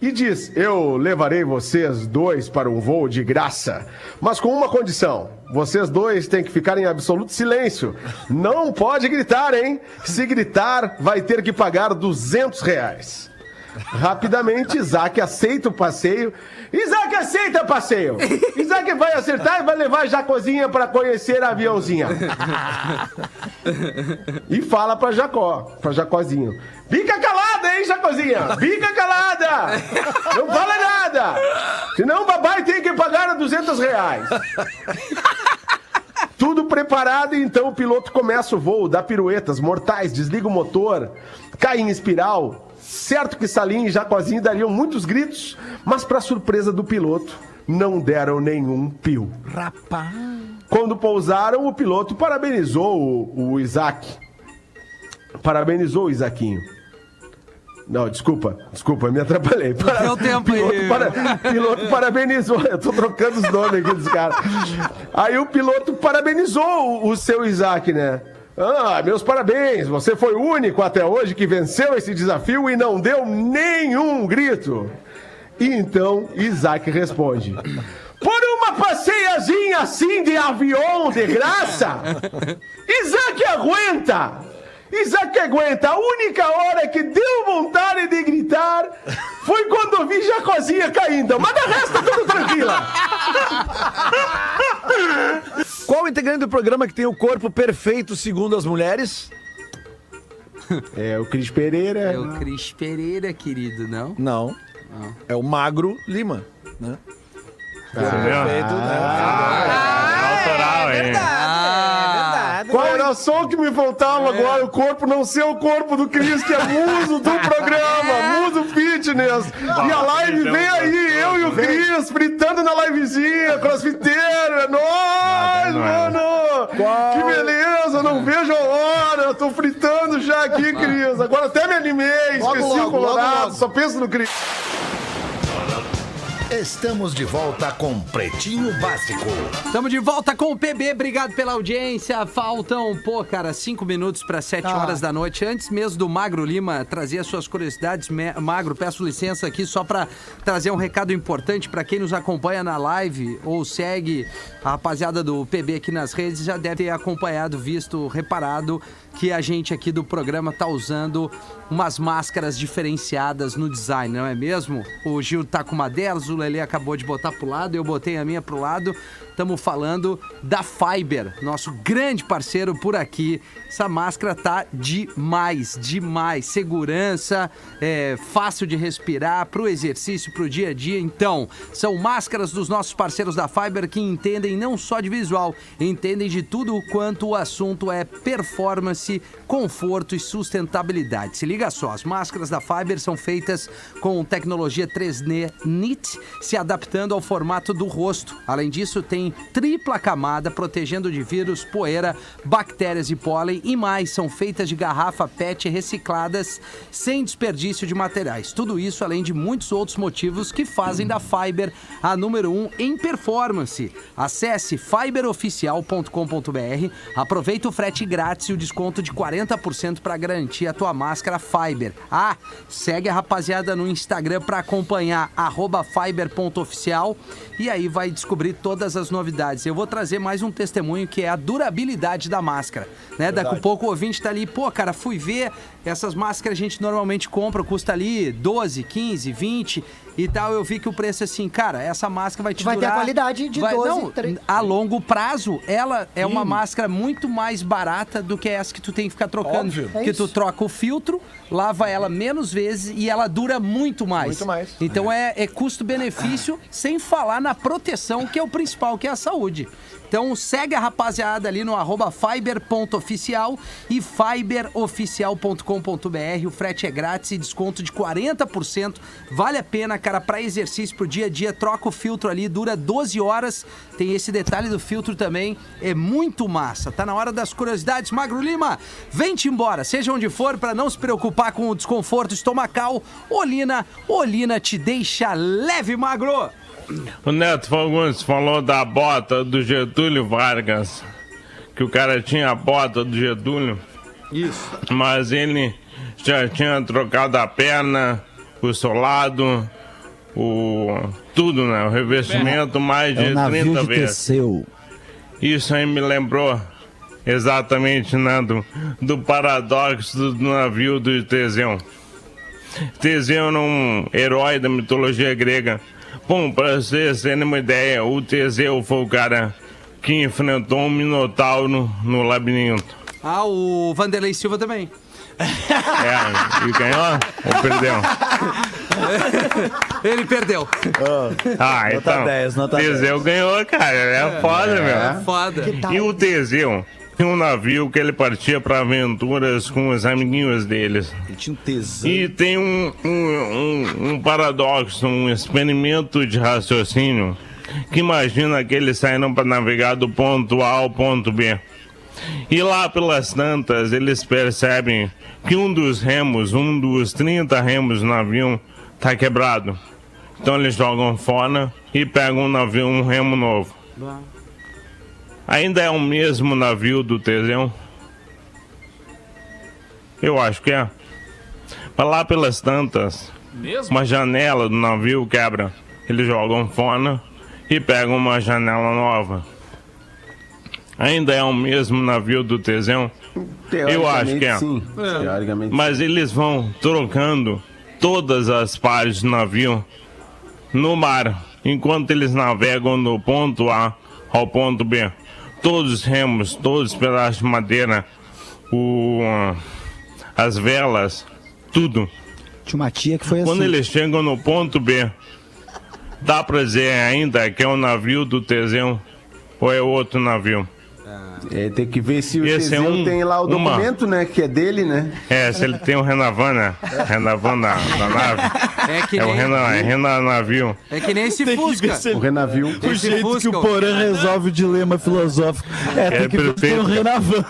E diz: Eu levarei vocês dois para um voo de graça, mas com uma condição. Vocês dois têm que ficar em absoluto silêncio. Não pode gritar, hein? Se gritar, vai ter que pagar 200 reais. Rapidamente, Isaac aceita o passeio. Isaac aceita o passeio. Isaac vai acertar e vai levar Jacozinha para conhecer a aviãozinha. E fala pra Jacó, pra Jacozinho. Fica calada, hein, Jacozinha? Fica calada! Não fala nada! Senão o babai tem que pagar 200 reais. Tudo preparado, então o piloto começa o voo, dá piruetas mortais, desliga o motor, cai em espiral. Certo que Salim e Jacozinho dariam muitos gritos, mas para surpresa do piloto, não deram nenhum pio. Rapaz. Quando pousaram, o piloto parabenizou o, o Isaac. Parabenizou o Isaquinho. Não, desculpa, desculpa, me atrapalhei. Para- Deu tempo aí. piloto, para- piloto parabenizou, eu tô trocando os nomes aqui dos caras. Aí o piloto parabenizou o, o seu Isaac, né? Ah, meus parabéns, você foi o único até hoje que venceu esse desafio e não deu nenhum grito. E então Isaac responde: Por uma passeiazinha assim de avião de graça, Isaac aguenta! Isaac aguenta! A única hora que deu vontade de gritar foi quando eu vi Jacozinha caindo, mas o resto tudo tranquila! Qual integrante do programa que tem o corpo perfeito segundo as mulheres? É o Cris Pereira. É o Cris Pereira, querido, não? Não. É o Magro Lima, né? Viu? perfeito, né? Autoral, hein? Qual era só o que me faltava agora? O corpo não ser o corpo do Cris, que é muso do [laughs] programa, muso fitness. E a live vem aí, eu e o Cris, fritando na livezinha, crossfiteiro, é nóis, é. mano! Que beleza, não vejo a hora, eu tô fritando já aqui, Cris. Agora até me animei, Logo, esqueci logo, o Colorado, logo, logo. só penso no Cris. Estamos de volta com Pretinho Básico. Estamos de volta com o PB, obrigado pela audiência. Faltam, pô, cara, cinco minutos para sete Ah. horas da noite. Antes mesmo do Magro Lima trazer as suas curiosidades, Magro, peço licença aqui só para trazer um recado importante para quem nos acompanha na live ou segue a rapaziada do PB aqui nas redes, já deve ter acompanhado, visto, reparado que a gente aqui do programa tá usando umas máscaras diferenciadas no design, não é mesmo? O Gil tá com uma delas, o Lele acabou de botar pro lado, eu botei a minha pro lado. Estamos falando da Fiber, nosso grande parceiro por aqui. Essa máscara tá demais, demais. Segurança, é, fácil de respirar, pro exercício, pro dia a dia. Então, são máscaras dos nossos parceiros da Fiber que entendem não só de visual, entendem de tudo o quanto o assunto é performance, conforto e sustentabilidade. Se liga só, as máscaras da Fiber são feitas com tecnologia 3D NIT, se adaptando ao formato do rosto. Além disso, tem tripla camada protegendo de vírus, poeira, bactérias e pólen e mais. São feitas de garrafa PET recicladas sem desperdício de materiais. Tudo isso além de muitos outros motivos que fazem da Fiber a número 1 um em performance. Acesse fiberoficial.com.br, aproveita o frete grátis e o desconto de 40% para garantir a tua máscara Fiber. Ah, segue a rapaziada no Instagram para acompanhar fiber.oficial e aí vai descobrir todas as novidades. Eu vou trazer mais um testemunho que é a durabilidade da máscara. Né? Daqui a pouco o ouvinte tá ali, pô, cara, fui ver essas máscaras a gente normalmente compra, custa ali 12, 15, 20 e tal, eu vi que o preço é assim, cara, essa máscara vai te Vai ter durar... a qualidade de 12, não, tre- a longo prazo, ela é uma máscara muito mais barata do que essa que tu tem que ficar trocando. Óbvio. É que tu troca o filtro, lava ela menos vezes e ela dura muito mais. Muito mais. Então é, é custo-benefício, sem falar na proteção, que é o principal, que é a saúde. Então segue a rapaziada ali no arroba fiber.oficial e fiberoficial.com.br. O frete é grátis e desconto de 40%. Vale a pena, cara, para exercício pro dia a dia. Troca o filtro ali, dura 12 horas. Tem esse detalhe do filtro também. É muito massa. Tá na hora das curiosidades. Magro Lima, vem-te embora, seja onde for, para não se preocupar com o desconforto estomacal. Olina, Olina te deixa leve, Magro. O Neto Fagundes falou da bota do Getúlio Vargas. Que o cara tinha a bota do Getúlio. Isso. Mas ele já tinha trocado a perna, o solado, o. tudo, né? O revestimento mais de 30 vezes. Teseu. Isso aí me lembrou exatamente né, do, do paradoxo do navio do Teseu. Teseu era um herói da mitologia grega. Bom, para vocês terem uma ideia, o Teseu foi o cara que enfrentou um minotauro no labirinto. Ah, o Vanderlei Silva também. É, e ganhou ou perdeu? Ele perdeu. Ah, então. 10, nota Teseu ganhou, cara. É foda, meu. Foda. E o Teseu um navio que ele partia para aventuras com os amiguinhos deles. Ele tinha um tesão. E tem um, um, um, um paradoxo, um experimento de raciocínio que imagina que eles saíram para navegar do ponto A ao ponto B. E lá pelas tantas eles percebem que um dos remos, um dos 30 remos do navio, tá quebrado. Então eles jogam fora e pegam um navio, um remo novo. Ainda é o mesmo navio do Teseu? Eu acho que é. Mas lá pelas tantas, Mesmo? uma janela do navio quebra. Eles jogam fora e pegam uma janela nova. Ainda é o mesmo navio do Teseu? Eu acho que é. Sim, teoricamente. Mas eles vão trocando todas as partes do navio no mar, enquanto eles navegam do ponto A ao ponto B. Todos os remos, todos os pedaços de madeira, o, as velas, tudo. Tinha uma tia que foi Quando assim. eles chegam no ponto B, dá pra dizer ainda que é o navio do Teseu ou é outro navio? É, tem que ver se o Esse é um- tem lá o uma- documento, né? Que é dele, né? É, se ele tem o Renavan, né? Renavan na, na nave. É que É o nem, Renan, é Renan navio. é que nem esse Fusca. O Renavio. O Esse jeito Fusca, que o Porã resolve o dilema filosófico. É, É tem que ver se tem um perfeito. Renavan.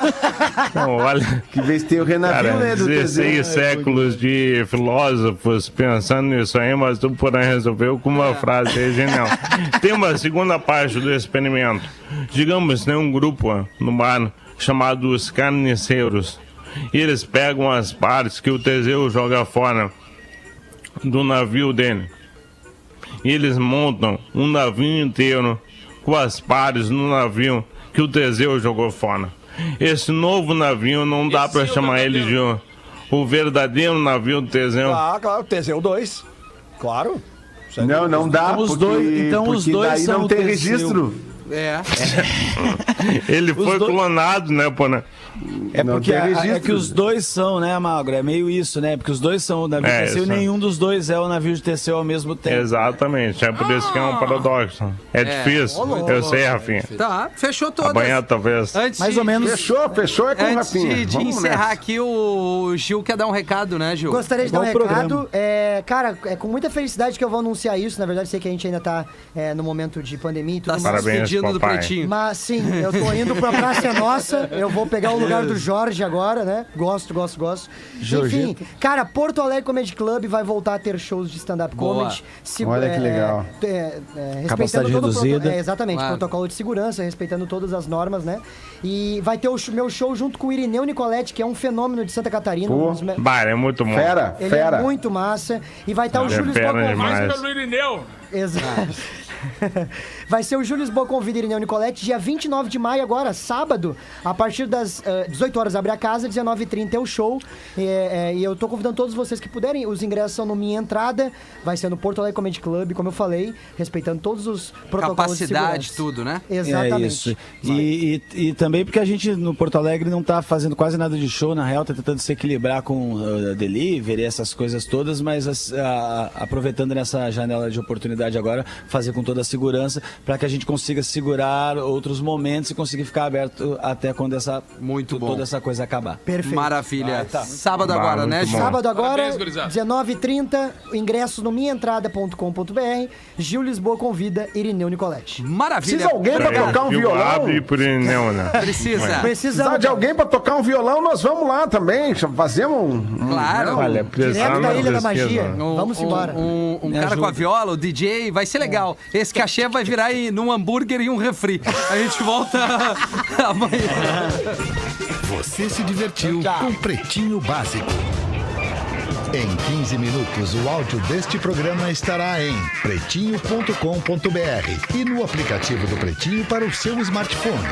Não, olha, Que vê se tem o Renavio, cara, né? Do 16 Teseu. séculos de filósofos pensando nisso aí, mas tu porém resolveu com uma frase aí genial. Tem uma segunda parte do experimento. Digamos, tem um grupo ó, no mar chamado os carniceiros. E eles pegam as partes que o Teseu joga fora do navio dele. E eles montam um navio inteiro com as partes no navio que o Teseu jogou fora. Esse novo navio não dá pra é chamar ele de o- o verdadeiro navio do Teseu. Ah, claro, Teseu 2. Claro. Não, não dá. Então os porque, dois- então os porque dois daí são não o tem Teseu. registro. É. [laughs] Ele foi dois- clonado, né, Pona? É Não porque a- é que os dois são, né, Magro? É meio isso, né? Porque os dois são o navio É, de Teseu e nenhum dos dois é o navio de Teseu ao mesmo tempo. Exatamente, é por isso que é um paradoxo. É, difícil, eu sei, Rafinha. Tá, fechou todas. Amanhã talvez. Antes Mais de- ou menos. Fechou, fechou é com o Antes Rafinha. de, de encerrar nessa. aqui, o Gil quer dar um recado, né, Gil? Gostaria de dar um Bom recado. programa. É, cara, é com muita felicidade que eu vou anunciar isso. Na verdade, sei que a gente ainda tá é, no momento de pandemia e tudo Tá mais. Parabéns, do pretinho. Mas sim, eu tô indo pra Praça é Nossa. Eu vou pegar o lugar do Jorge agora, né? Gosto, gosto, gosto. Enfim, cara, Porto Alegre Comedy Club vai voltar a ter shows de stand-up comedy. Se- Olha que legal. é, é, é, Capacidade respeitando todo o proto- reduzida. é, exatamente, Claro. protocolo de segurança, respeitando todas as normas, né? E vai ter o sh- meu show junto com o Irineu Nicoletti, que é um fenômeno de Santa Catarina. Pô. um Bah, é muito bom. Fera, Ele fera. é muito massa. E vai estar o é Júlio. Mais pelo Irineu. Exato. [laughs] [laughs] Vai ser o Júlio Lisboa convida Irineu Nicolete, dia 29 de maio, agora, sábado, a partir das eh, 18 horas abre a casa, 19h30 é o show. É, é, e eu tô convidando todos vocês que puderem. Os ingressos são no Minha Entrada, vai ser no Porto Alegre Comedy Club, como eu falei, respeitando todos os protocolos Capacidade, tudo, né? Exatamente. É isso. E, e, e também porque a gente no Porto Alegre não tá fazendo quase nada de show, na real, tá tentando se equilibrar com uh, delivery, essas coisas todas, mas as- a- aproveitando nessa janela de oportunidade agora, fazer com toda a segurança para que a gente consiga segurar outros momentos e conseguir ficar aberto até quando essa, Muito bom. toda essa coisa acabar. Perfeito. Maravilha. Ah, tá. Sábado Bah, agora, né, bom. Gil? Sábado agora, Parabéns, gurizada. 19h30, ingressos no minhaentrada.com.br. Gil Lisboa convida Irineu Nicolete. Maravilha. Precisa alguém pra tocar um violão? Abre por Irineu, né? Precisa. Precisamos. de alguém pra tocar um violão, nós vamos lá também. Fazemos um. um- Claro. Olha, Direto da Ilha da. Magia. Um- Vamos embora. Um, um cara com a ajuda. viola, o DJ, vai ser legal. Esse cachê vai virar aí num hambúrguer e um refri. A gente volta [laughs] amanhã. Você se divertiu com Pretinho Básico. Em 15 minutos, o áudio deste programa estará em pretinho.com.br e no aplicativo do Pretinho para o seu smartphone.